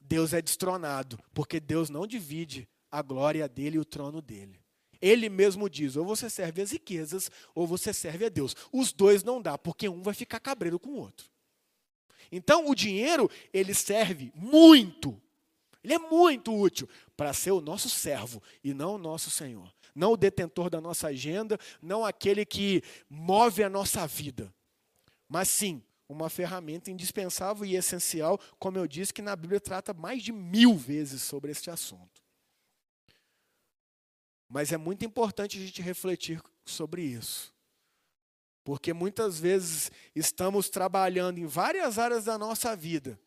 Deus é destronado, porque Deus não divide a glória dele e o trono dele. Ele mesmo diz: ou você serve as riquezas, ou você serve a Deus. Os dois não dá, porque um vai ficar cabreiro com o outro. Então, o dinheiro, ele serve muito, ele é muito útil para ser o nosso servo e não o nosso Senhor. Não o detentor da nossa agenda, não aquele que move a nossa vida, mas sim uma ferramenta indispensável e essencial, como eu disse, que na Bíblia trata mais de mil vezes sobre este assunto. Mas é muito importante a gente refletir sobre isso. Porque muitas vezes estamos trabalhando em várias áreas da nossa vida,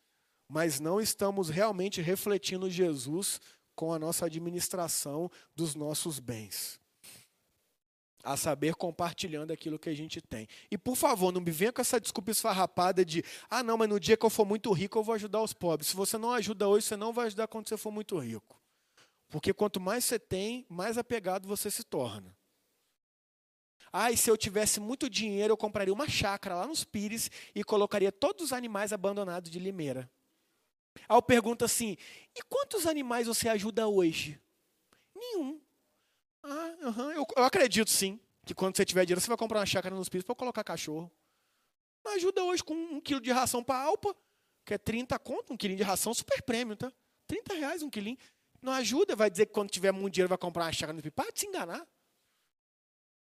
mas não estamos realmente refletindo Jesus com a nossa administração dos nossos bens. A saber, compartilhando aquilo que a gente tem. E por favor, não me venha com essa desculpa esfarrapada de ah, não, mas no dia que eu for muito rico, eu vou ajudar os pobres. Se você não ajuda hoje, você não vai ajudar quando você for muito rico. Porque quanto mais você tem, mais apegado você se torna. Ah, e se eu tivesse muito dinheiro, eu compraria uma chácara lá nos Pires e colocaria todos os animais abandonados de Limeira. Aí eu pergunto assim: e quantos animais você ajuda hoje? Nenhum. Ah, uhum, eu, eu, acredito sim que quando você tiver dinheiro, você vai comprar uma chácara nos Pires para colocar cachorro. Mas ajuda hoje com um quilo de ração para Alpa, que é 30 conto, um quilinho de ração super prêmio, tá? 30 reais um quilinho. Não ajuda, vai dizer que quando tiver muito dinheiro vai comprar uma chácara nos Pires. Para de se enganar.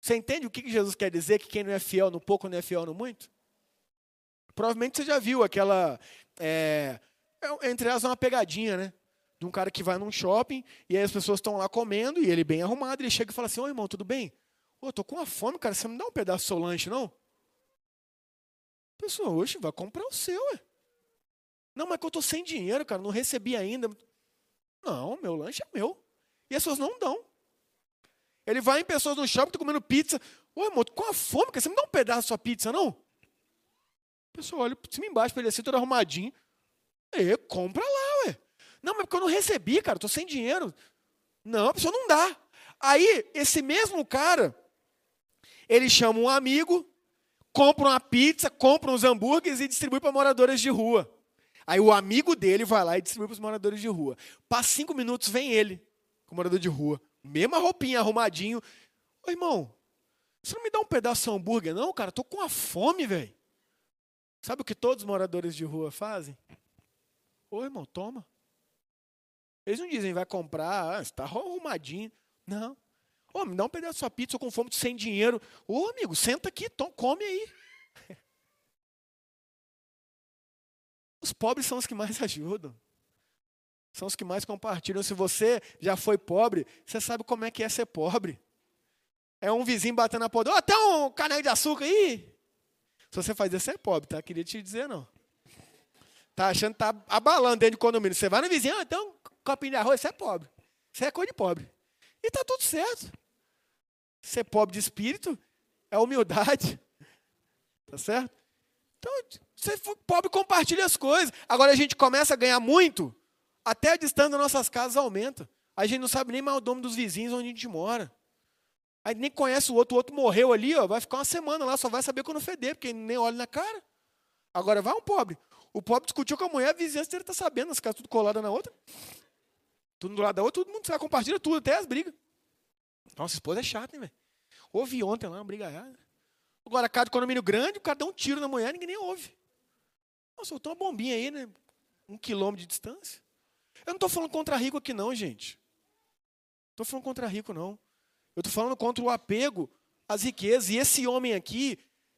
Você entende o que Jesus quer dizer? Que quem não é fiel no pouco não é fiel no muito? Provavelmente você já viu aquela. É, é entre elas, uma pegadinha, né? De um cara que vai num shopping e aí as pessoas estão lá comendo e ele bem arrumado. Ele chega e fala assim: Ô irmão, tudo bem? Ô, tô com uma fome, cara. Você me dá um pedaço do seu lanche, não? A pessoa, hoje vai comprar o seu, ué. Não, mas que eu tô sem dinheiro, cara. Não recebi ainda. Não, meu lanche é meu. E as pessoas não dão. Ele vai em pessoas no shopping, tá comendo pizza. Ô, irmão, com a fome, cara, você me dá um pedaço da sua pizza, não? A pessoa olha por cima embaixo para ele assim, todo arrumadinho. E compra lá, ué. Não, mas porque eu não recebi, cara, tô sem dinheiro. Não, a pessoa não dá. Aí, esse mesmo cara, ele chama um amigo, compra uma pizza, compra uns hambúrgueres e distribui para moradores de rua. Aí o amigo dele vai lá e distribui para os moradores de rua. Passa cinco minutos, vem ele, com o morador de rua. Mesma roupinha, arrumadinho. Ô, irmão, você não me dá um pedaço de hambúrguer, não, cara? Tô com a fome, velho. Sabe o que todos os moradores de rua fazem? Ô, irmão, toma. Eles não dizem, vai comprar, ah, está arrumadinho. Não. Ô, me dá um pedaço de sua pizza, com fome, sem dinheiro. Ô, amigo, senta aqui, tom, come aí. Os pobres são os que mais ajudam são os que mais compartilham. Se você já foi pobre, você sabe como é que é ser pobre. É um vizinho batendo na porta, oh, tem um caneco de açúcar aí. Se você faz isso, você é pobre, tá? Queria te dizer, não. Tá achando que tá abalando dentro do condomínio. Você vai no vizinho, tem um copinho de arroz, você é pobre. Você é coisa de pobre. E tá tudo certo. Ser pobre de espírito é humildade. Tá certo? Então, você pobre, compartilha as coisas. Agora a gente começa a ganhar muito, até a distância das nossas casas aumenta. A gente não sabe nem mais o nome dos vizinhos onde a gente mora. Aí nem conhece o outro, o outro morreu ali, ó, vai ficar uma semana lá, só vai saber quando feder, porque nem olha na cara. Agora vai um pobre. O pobre discutiu com a mulher, a vizinhança dele está sabendo, as casas tudo coladas na outra. Tudo do lado da outra, todo mundo sabe, compartilha tudo, até as brigas. Nossa, esposa é chata, hein, velho? Ouvi ontem lá, uma brigaiada. Agora, casa de condomínio grande, o cara dá um tiro na mulher, ninguém nem ouve. Nossa, soltou uma bombinha aí, né? Um quilômetro de distância. Eu não estou falando contra rico aqui, não, gente. Não estou falando contra rico, não. Eu estou falando contra o apego às riquezas. E esse homem aqui,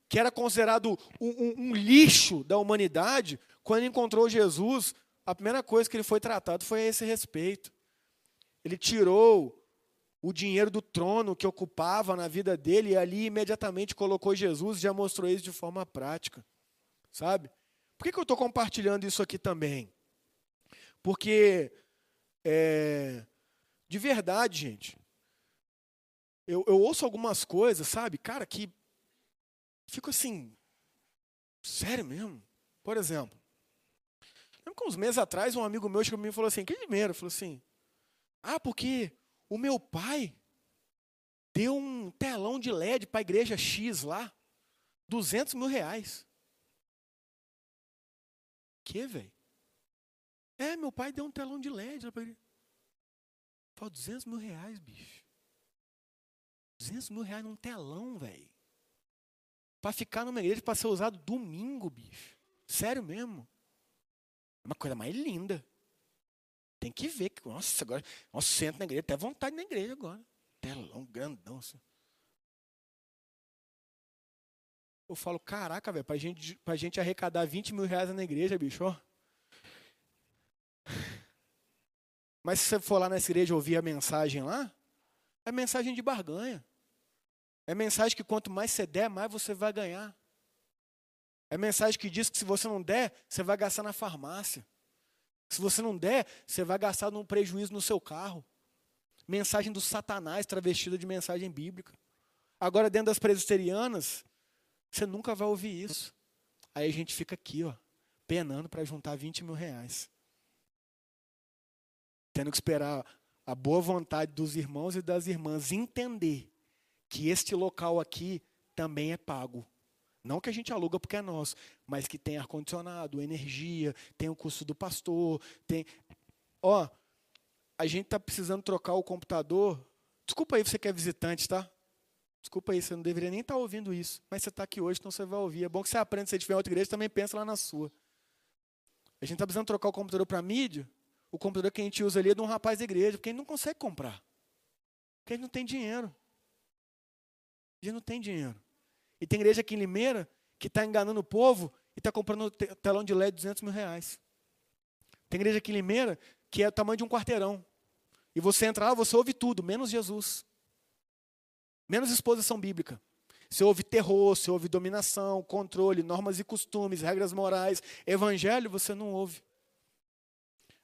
que era considerado um, um, um lixo da humanidade, quando encontrou Jesus, a primeira coisa que ele foi tratado foi a esse respeito. Ele tirou o dinheiro do trono que ocupava na vida dele e ali imediatamente colocou Jesus e já mostrou isso de forma prática. Sabe? Por que, que eu estou compartilhando isso aqui também? Porque, é, de verdade, gente, eu, eu ouço algumas coisas, sabe, cara, que fico assim, sério mesmo? Por exemplo, lembro que uns meses atrás um amigo meu chegou para mim e falou assim, que primeiro? Falou assim, ah, porque o meu pai deu um telão de LED para a igreja X lá, 200 mil reais. Que, velho? É, meu pai deu um telão de LED para ele. Falou 200 mil reais, bicho. 200 mil reais num telão, velho. Para ficar numa igreja para ser usado domingo, bicho. Sério mesmo. É uma coisa mais linda. Tem que ver. Que, nossa, agora. Nossa, sento na igreja. Até vontade na igreja agora. Telão grandão. Assim. Eu falo, caraca, velho, pra gente, pra gente arrecadar 20 mil reais na igreja, bicho, ó. Mas se você for lá nessa igreja ouvir a mensagem lá, é mensagem de barganha. É mensagem que quanto mais você der, mais você vai ganhar. É mensagem que diz que se você não der, você vai gastar na farmácia. Se você não der, você vai gastar num prejuízo no seu carro. Mensagem do Satanás travestida de mensagem bíblica. Agora, dentro das presbiterianas, você nunca vai ouvir isso. Aí a gente fica aqui, ó, penando para juntar 20 mil reais. Tendo que esperar a boa vontade dos irmãos e das irmãs entender que este local aqui também é pago. Não que a gente aluga porque é nosso, mas que tem ar-condicionado, energia, tem o custo do pastor, tem. Ó, a gente está precisando trocar o computador. Desculpa aí você que é visitante, tá? Desculpa aí, você não deveria nem estar tá ouvindo isso. Mas você está aqui hoje, então você vai ouvir. É bom que você aprenda, se você tiver em outra igreja, também pensa lá na sua. A gente está precisando trocar o computador para mídia. O computador que a gente usa ali é de um rapaz da igreja, porque a gente não consegue comprar. Porque a gente não tem dinheiro. Gente não tem dinheiro. E tem igreja aqui em Limeira que está enganando o povo e está comprando telão de LED de 200 mil reais. Tem igreja aqui em Limeira que é o tamanho de um quarteirão. E você entra lá, você ouve tudo, menos Jesus. Menos exposição bíblica. Você ouve terror, você ouve dominação, controle, normas e costumes, regras morais. Evangelho você não ouve.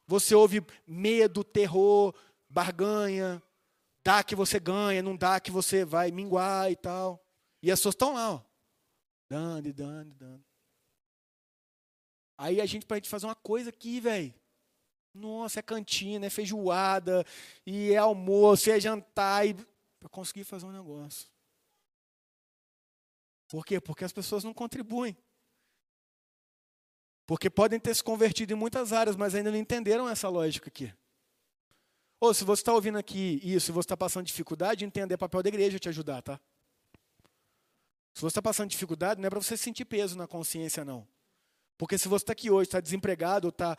Você ouve medo, terror, barganha, dá que você ganha, não dá que você vai minguar e tal. E as pessoas estão lá, ó, dando, dando, dando. Aí a gente, para a gente fazer uma coisa aqui, velho. Nossa, é cantina, é feijoada, e é almoço, e é jantar, e para conseguir fazer um negócio. Por quê? Porque as pessoas não contribuem. Porque podem ter se convertido em muitas áreas, mas ainda não entenderam essa lógica aqui. Ou se você está ouvindo aqui isso e você está passando dificuldade, entender o papel da igreja te ajudar, tá? Se você está passando dificuldade, não é para você sentir peso na consciência, não. Porque se você está aqui hoje, está desempregado, está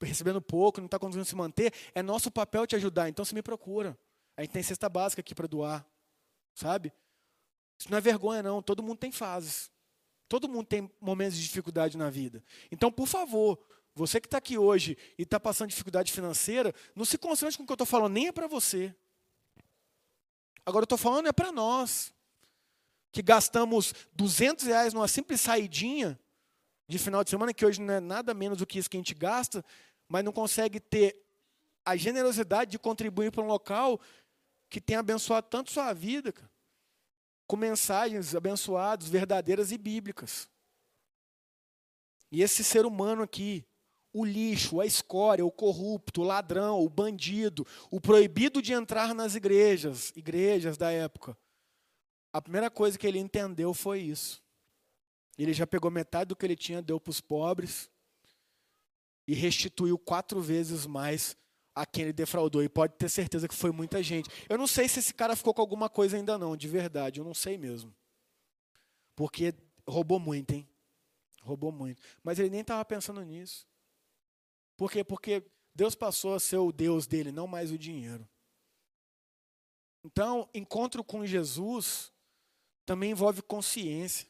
recebendo pouco, não está conseguindo se manter, é nosso papel te ajudar. Então você me procura. A gente tem cesta básica aqui para doar. Sabe? Isso não é vergonha, não. Todo mundo tem fases. Todo mundo tem momentos de dificuldade na vida. Então, por favor, você que está aqui hoje e está passando dificuldade financeira, não se constrange com o que eu estou falando, nem é para você. Agora, eu estou falando é para nós que gastamos 200 reais numa simples saidinha de final de semana, que hoje não é nada menos do que isso que a gente gasta, mas não consegue ter a generosidade de contribuir para um local que tem abençoado tanto sua vida, cara, com mensagens abençoadas, verdadeiras e bíblicas. E esse ser humano aqui, o lixo, a escória, o corrupto, o ladrão, o bandido, o proibido de entrar nas igrejas, igrejas da época, a primeira coisa que ele entendeu foi isso. Ele já pegou metade do que ele tinha, deu para os pobres e restituiu quatro vezes mais a quem ele defraudou. E pode ter certeza que foi muita gente. Eu não sei se esse cara ficou com alguma coisa ainda não, de verdade. Eu não sei mesmo. Porque roubou muito, hein? Roubou muito. Mas ele nem estava pensando nisso. Por quê? Porque Deus passou a ser o Deus dele, não mais o dinheiro. Então, encontro com Jesus também envolve consciência,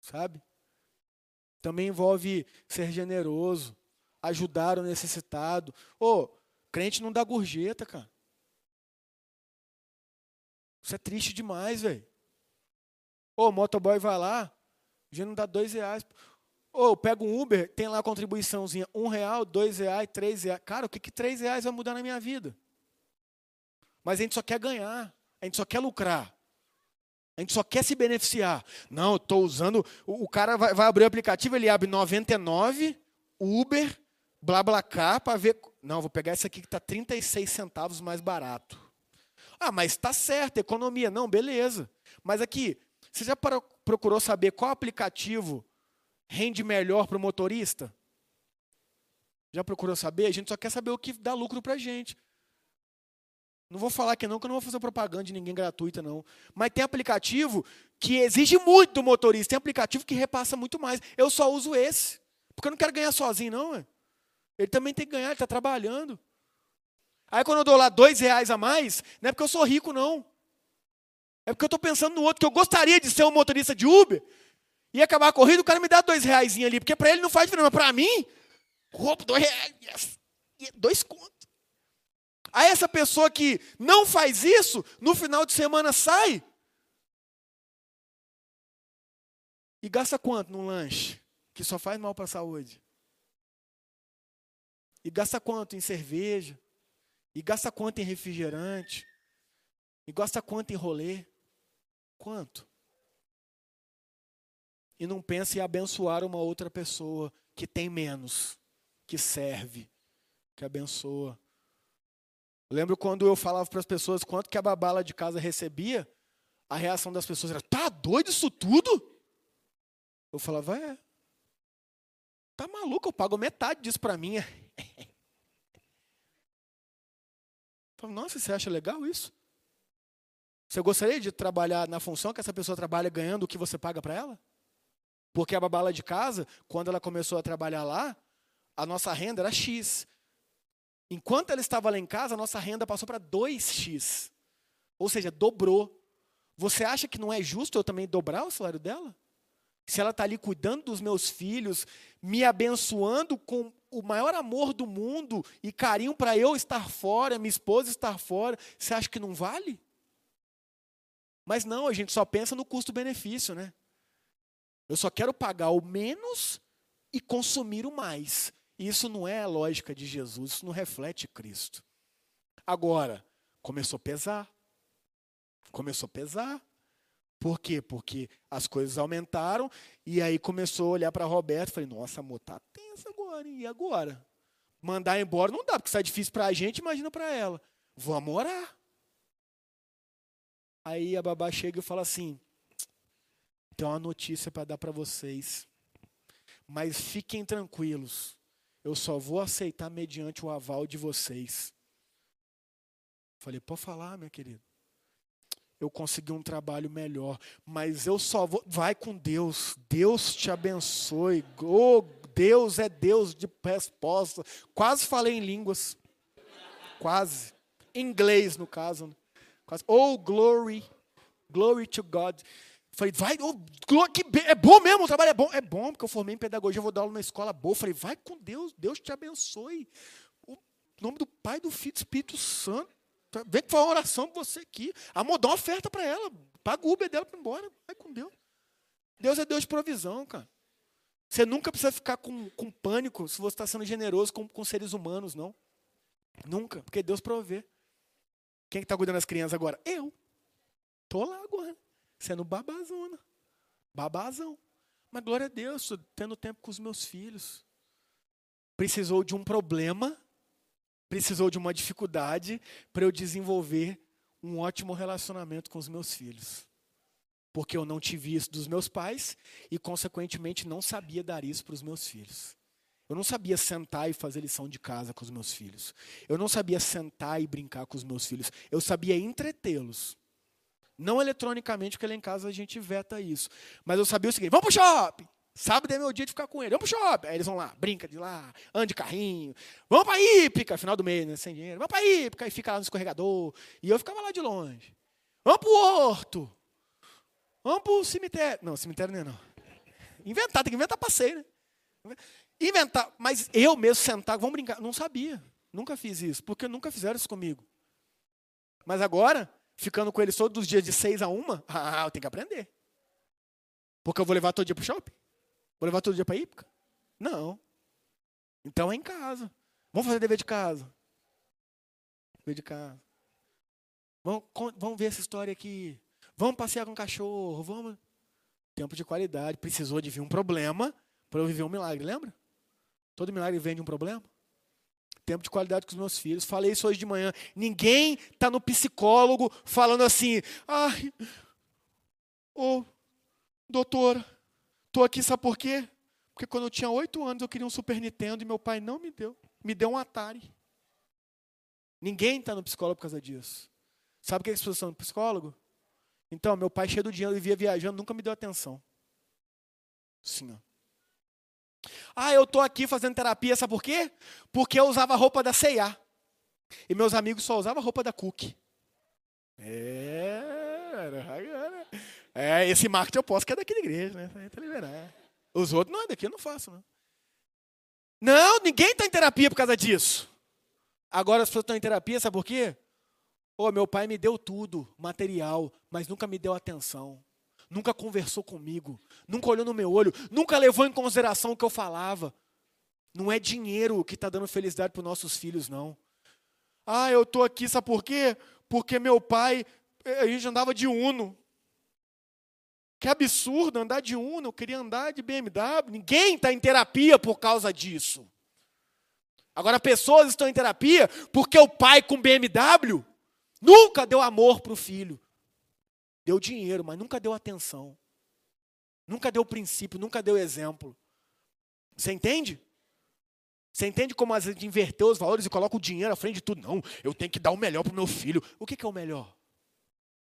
sabe? Também envolve ser generoso, ajudar o necessitado. Ô, crente não dá gorjeta, cara. Isso é triste demais, velho. Ô, motoboy vai lá, já não dá dois reais. Ô, oh, pega um Uber, tem lá a contribuiçãozinha, um real, dois reais, três reais. Cara, o que, que três reais vai mudar na minha vida? Mas a gente só quer ganhar, a gente só quer lucrar. A gente só quer se beneficiar. Não, estou usando. O, cara vai, vai, abrir o aplicativo, ele abre 99, Uber, BlaBlaCar, para ver. Não, vou pegar esse aqui que está 36 centavos mais barato. Ah, mas está certo, economia. Não, beleza. Mas aqui, você já procurou saber qual aplicativo rende melhor para o motorista? Já procurou saber? A gente só quer saber o que dá lucro para a gente. Não vou falar que não, que eu não vou fazer propaganda de ninguém gratuita, não. Mas tem aplicativo que exige muito do motorista. Tem aplicativo que repassa muito mais. Eu só uso esse. Porque eu não quero ganhar sozinho, não. Ué. Ele também tem que ganhar, ele está trabalhando. Aí quando eu dou lá dois reais a mais, não é porque eu sou rico, não. É porque eu estou pensando no outro, que eu gostaria de ser um motorista de Uber. E acabar a corrida, o cara me dá dois reais ali. Porque para ele não faz diferença. Mas para mim, roupa, dois reais. Yes. Dois contos. Aí essa pessoa que não faz isso, no final de semana sai e gasta quanto num lanche que só faz mal para a saúde? E gasta quanto em cerveja? E gasta quanto em refrigerante? E gasta quanto em rolê? Quanto? E não pense em abençoar uma outra pessoa que tem menos, que serve, que abençoa. Eu lembro quando eu falava para as pessoas quanto que a babá de casa recebia, a reação das pessoas era: tá doido isso tudo? Eu falava: é. Tá maluco, eu pago metade disso para mim. Falava, Nossa, você acha legal isso? Você gostaria de trabalhar na função que essa pessoa trabalha ganhando o que você paga para ela? Porque a babá de casa, quando ela começou a trabalhar lá, a nossa renda era X. Enquanto ela estava lá em casa, a nossa renda passou para 2x. Ou seja, dobrou. Você acha que não é justo eu também dobrar o salário dela? Se ela está ali cuidando dos meus filhos, me abençoando com o maior amor do mundo e carinho para eu estar fora, minha esposa estar fora, você acha que não vale? Mas não, a gente só pensa no custo-benefício, né? Eu só quero pagar o menos e consumir o mais. Isso não é a lógica de Jesus, isso não reflete Cristo. Agora, começou a pesar. Começou a pesar. Por quê? Porque as coisas aumentaram e aí começou a olhar para Roberto e falei, nossa, amor, tá tensa agora, e agora? Mandar embora não dá, porque está difícil para a gente, imagina para ela. Vamos orar. Aí a babá chega e fala assim: tem uma notícia para dar para vocês, mas fiquem tranquilos, eu só vou aceitar mediante o aval de vocês. Falei, pode falar, minha querida. Eu consegui um trabalho melhor, mas eu só vou. Vai com Deus. Deus te abençoe. Oh, Deus é Deus de resposta. Quase falei em línguas. Quase. Inglês, no caso. Né? Quase. Oh, glory. Glory to God. Falei, vai, oh, que é bom mesmo, o trabalho é bom. É bom, porque eu formei em pedagogia, eu vou dar aula numa escola boa. Falei, vai com Deus, Deus te abençoe. O nome do Pai, do Filho do Espírito Santo. Vem que uma oração para você aqui. Amor, dá uma oferta para ela. Paga o Uber dela para ir embora. Vai com Deus. Deus é Deus de provisão, cara. Você nunca precisa ficar com, com pânico se você está sendo generoso com, com seres humanos, não. Nunca, porque Deus provê. Quem está cuidando das crianças agora? Eu. Estou lá agora sendo babazona. Babazão. Mas glória a Deus, estou tendo tempo com os meus filhos. Precisou de um problema, precisou de uma dificuldade para eu desenvolver um ótimo relacionamento com os meus filhos. Porque eu não tive isso dos meus pais e, consequentemente, não sabia dar isso para os meus filhos. Eu não sabia sentar e fazer lição de casa com os meus filhos. Eu não sabia sentar e brincar com os meus filhos. Eu sabia entretê-los. Não eletronicamente, porque lá em casa a gente veta isso. Mas eu sabia o seguinte: vamos pro shopping. Sábado é meu dia de ficar com ele. Vamos pro shopping. Aí eles vão lá, brinca de lá, anda de carrinho. Vamos pra Ípica, final do mês, né, sem dinheiro. Vamos pra Ípica, e fica lá no escorregador. E eu ficava lá de longe. Vamos pro horto. Vamos pro cemitério. Não, cemitério não é não. Inventar, tem que inventar passeio, né? Inventar, mas eu mesmo sentar, vamos brincar. Não sabia. Nunca fiz isso, porque nunca fizeram isso comigo. Mas agora, ficando com eles todos os dias de seis a uma, ah, eu tenho que aprender. Porque eu vou levar todo dia para o shopping? Vou levar todo dia para a hípica? Não. Então é em casa. Vamos fazer dever de casa. Dever de casa. Vamos, vamos ver essa história aqui. Vamos passear com o cachorro. Vamos. Tempo de qualidade. Precisou de vir um problema para eu viver um milagre, lembra? Todo milagre vem de um problema tempo de qualidade com os meus filhos. Falei isso hoje de manhã. Ninguém está no psicólogo falando assim, ai, ô, doutora, estou aqui, sabe por quê? Porque quando eu tinha oito anos eu queria um Super Nintendo e meu pai não me deu. Me deu um Atari. Ninguém está no psicólogo por causa disso. Sabe o que as pessoas estão no psicólogo? Então, meu pai cheio do dinheiro, e via viajando, nunca me deu atenção. Sim, ó. Ah, eu estou aqui fazendo terapia, sabe por quê? Porque eu usava roupa da C&A. E meus amigos só usavam roupa da Cook. É, é, esse marketing eu posso, que é daqui da igreja, né? Os outros, não, daqui eu não faço, não. Não, ninguém está em terapia por causa disso. Agora as pessoas estão em terapia, sabe por quê? Oh, meu pai me deu tudo, material, mas nunca me deu atenção nunca conversou comigo, nunca olhou no meu olho, nunca levou em consideração o que eu falava. Não é dinheiro que está dando felicidade para os nossos filhos, não. Ah, eu estou aqui, sabe por quê? Porque meu pai, eh, a gente andava de uno. Que absurdo andar de Uno, eu queria andar de BMW. Ninguém está em terapia por causa disso. Agora, pessoas estão em terapia porque o pai com BMW nunca deu amor para o filho. Deu dinheiro, mas nunca deu atenção. Nunca deu princípio, nunca deu exemplo. Você entende? Você entende como a gente inverteu os valores e coloca o dinheiro à frente de tudo? Não, eu tenho que dar o melhor para o meu filho. O que, que é o melhor?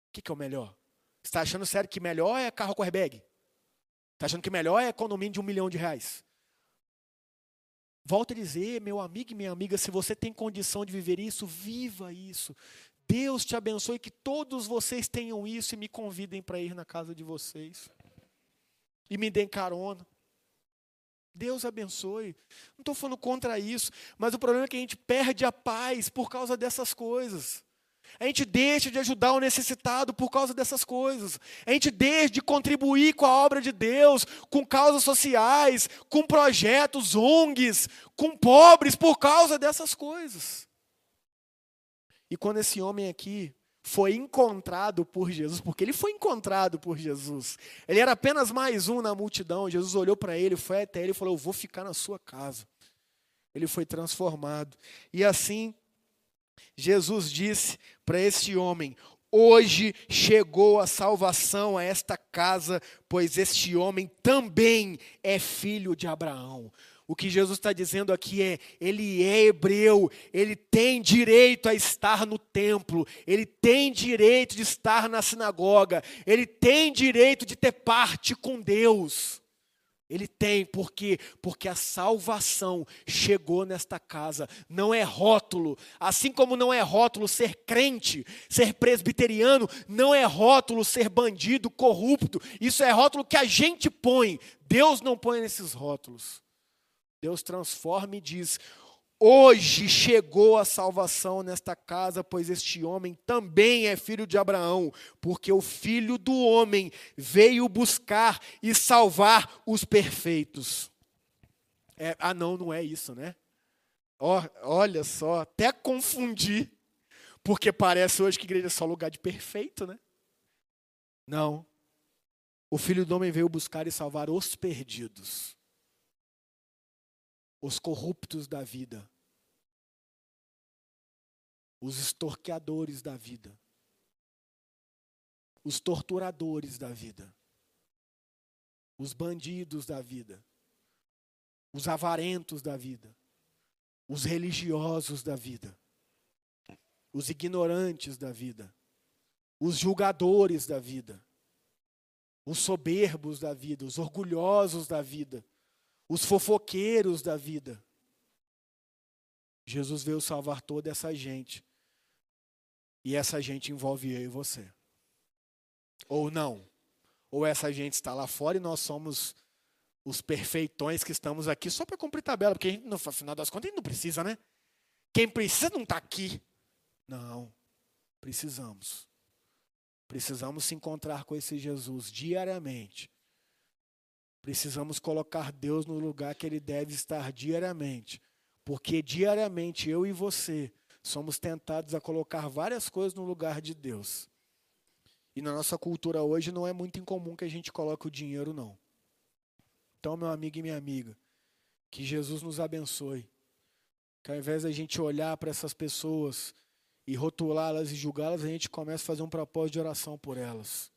O que, que é o melhor? Você está achando sério que melhor é carro com airbag? Está achando que melhor é economia de um milhão de reais? Volto a dizer, meu amigo e minha amiga, se você tem condição de viver isso, viva isso. Deus te abençoe, que todos vocês tenham isso e me convidem para ir na casa de vocês. E me deem carona. Deus abençoe. Não estou falando contra isso, mas o problema é que a gente perde a paz por causa dessas coisas. A gente deixa de ajudar o necessitado por causa dessas coisas. A gente deixa de contribuir com a obra de Deus, com causas sociais, com projetos, ONGs, com pobres por causa dessas coisas. E quando esse homem aqui foi encontrado por Jesus, porque ele foi encontrado por Jesus. Ele era apenas mais um na multidão. Jesus olhou para ele, foi até ele e falou: Eu vou ficar na sua casa. Ele foi transformado. E assim, Jesus disse para este homem: Hoje chegou a salvação a esta casa, pois este homem também é filho de Abraão. O que Jesus está dizendo aqui é: ele é hebreu, ele tem direito a estar no templo, ele tem direito de estar na sinagoga, ele tem direito de ter parte com Deus. Ele tem, por quê? Porque a salvação chegou nesta casa. Não é rótulo. Assim como não é rótulo ser crente, ser presbiteriano, não é rótulo ser bandido, corrupto. Isso é rótulo que a gente põe. Deus não põe nesses rótulos. Deus transforma e diz: Hoje chegou a salvação nesta casa, pois este homem também é filho de Abraão, porque o filho do homem veio buscar e salvar os perfeitos. É, ah, não, não é isso, né? Oh, olha só, até confundir, porque parece hoje que igreja é só lugar de perfeito, né? Não. O filho do homem veio buscar e salvar os perdidos os corruptos da vida, os extorqueadores da vida, os torturadores da vida, os bandidos da vida, os avarentos da vida, os religiosos da vida, os ignorantes da vida, os julgadores da vida, os soberbos da vida, os orgulhosos da vida, os fofoqueiros da vida. Jesus veio salvar toda essa gente. E essa gente envolve eu e você. Ou não. Ou essa gente está lá fora e nós somos os perfeitões que estamos aqui só para cumprir tabela, porque no final das contas a gente não precisa, né? Quem precisa não está aqui. Não. Precisamos. Precisamos se encontrar com esse Jesus diariamente Precisamos colocar Deus no lugar que ele deve estar diariamente. Porque diariamente eu e você somos tentados a colocar várias coisas no lugar de Deus. E na nossa cultura hoje não é muito incomum que a gente coloque o dinheiro, não. Então, meu amigo e minha amiga, que Jesus nos abençoe. Que ao invés da gente olhar para essas pessoas e rotulá-las e julgá-las, a gente comece a fazer um propósito de oração por elas.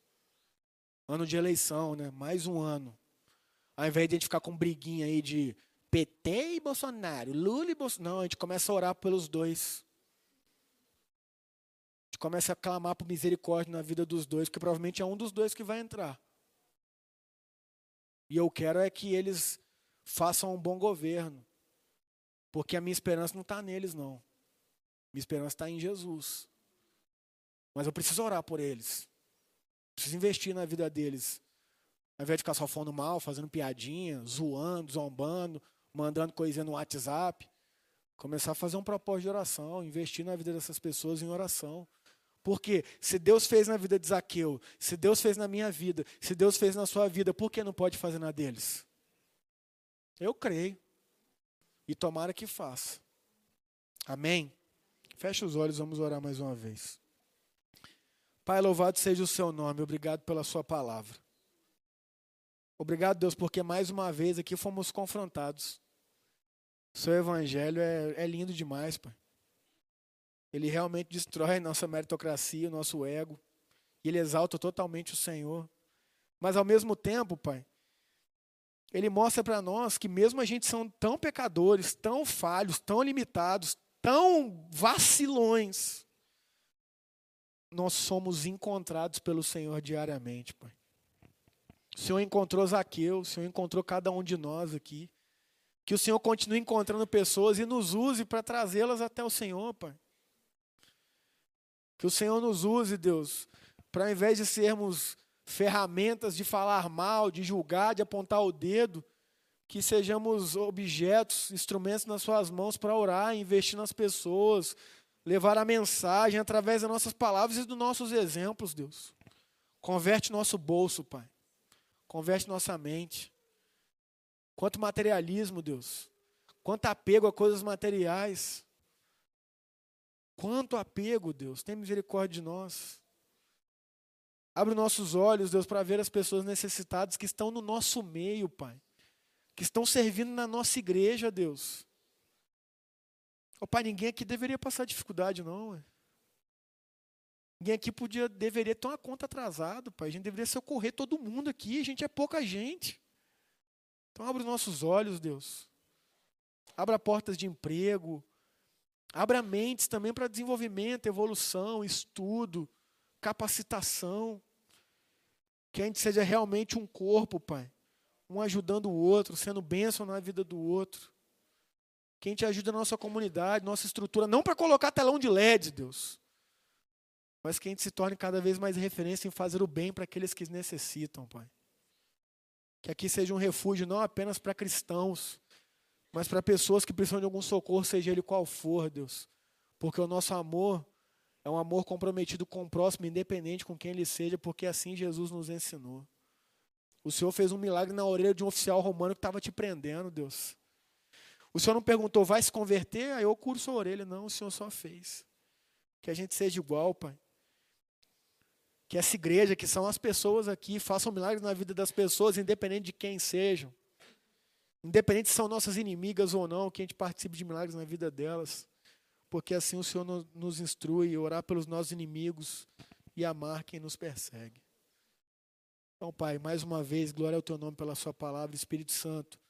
Ano de eleição, né? Mais um ano. Ao invés de a gente ficar com briguinha aí de PT e Bolsonaro, Lula e Bolsonaro. Não, a gente começa a orar pelos dois. A gente começa a clamar por misericórdia na vida dos dois, porque provavelmente é um dos dois que vai entrar. E eu quero é que eles façam um bom governo. Porque a minha esperança não está neles, não. Minha esperança está em Jesus. Mas eu preciso orar por eles. Preciso investir na vida deles. Ao invés de ficar só falando mal, fazendo piadinha, zoando, zombando, mandando coisinha no WhatsApp, começar a fazer um propósito de oração, investir na vida dessas pessoas em oração. Porque se Deus fez na vida de Zaqueu, se Deus fez na minha vida, se Deus fez na sua vida, por que não pode fazer na deles? Eu creio. E tomara que faça. Amém? Feche os olhos, vamos orar mais uma vez. Pai, louvado seja o seu nome, obrigado pela sua palavra. Obrigado, Deus, porque mais uma vez aqui fomos confrontados. O seu evangelho é, é lindo demais, Pai. Ele realmente destrói nossa meritocracia, nosso ego. E ele exalta totalmente o Senhor. Mas ao mesmo tempo, Pai, ele mostra para nós que mesmo a gente são tão pecadores, tão falhos, tão limitados, tão vacilões, nós somos encontrados pelo Senhor diariamente, Pai. O Senhor encontrou Zaqueu, o Senhor encontrou cada um de nós aqui. Que o Senhor continue encontrando pessoas e nos use para trazê-las até o Senhor, Pai. Que o Senhor nos use, Deus, para ao invés de sermos ferramentas de falar mal, de julgar, de apontar o dedo, que sejamos objetos, instrumentos nas suas mãos para orar, investir nas pessoas, levar a mensagem através das nossas palavras e dos nossos exemplos, Deus. Converte nosso bolso, Pai. Converte nossa mente. Quanto materialismo, Deus. Quanto apego a coisas materiais. Quanto apego, Deus. Tem misericórdia de nós. Abre nossos olhos, Deus, para ver as pessoas necessitadas que estão no nosso meio, Pai. Que estão servindo na nossa igreja, Deus. Oh, pai, ninguém aqui deveria passar dificuldade, não. Ué. Ninguém aqui podia, deveria ter uma conta atrasada, pai. A gente deveria socorrer todo mundo aqui. A gente é pouca gente. Então abre os nossos olhos, Deus. Abra portas de emprego. Abra mentes também para desenvolvimento, evolução, estudo, capacitação. Que a gente seja realmente um corpo, Pai. Um ajudando o outro, sendo bênção na vida do outro. Que a gente ajude a nossa comunidade, nossa estrutura, não para colocar telão de LED, Deus mas que a gente se torne cada vez mais referência em fazer o bem para aqueles que necessitam, Pai. Que aqui seja um refúgio não apenas para cristãos, mas para pessoas que precisam de algum socorro, seja ele qual for, Deus. Porque o nosso amor é um amor comprometido com o próximo, independente com quem ele seja, porque assim Jesus nos ensinou. O Senhor fez um milagre na orelha de um oficial romano que estava te prendendo, Deus. O Senhor não perguntou, vai se converter? Aí eu curo sua orelha. Não, o Senhor só fez. Que a gente seja igual, Pai que essa igreja, que são as pessoas aqui, façam milagres na vida das pessoas, independente de quem sejam. Independente se são nossas inimigas ou não, que a gente participe de milagres na vida delas. Porque assim o Senhor nos instrui a orar pelos nossos inimigos e amar quem nos persegue. Então, Pai, mais uma vez, glória ao Teu nome pela Sua palavra, Espírito Santo.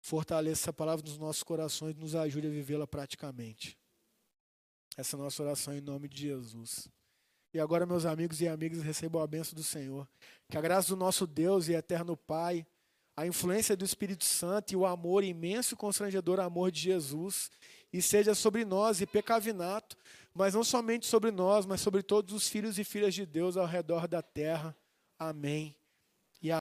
Fortaleça essa palavra nos nossos corações e nos ajude a vivê-la praticamente. Essa é a nossa oração em nome de Jesus. E agora, meus amigos e amigas, recebam a bênção do Senhor. Que a graça do nosso Deus e eterno Pai, a influência do Espírito Santo e o amor imenso e constrangedor amor de Jesus, e seja sobre nós e pecavinato, mas não somente sobre nós, mas sobre todos os filhos e filhas de Deus ao redor da terra. Amém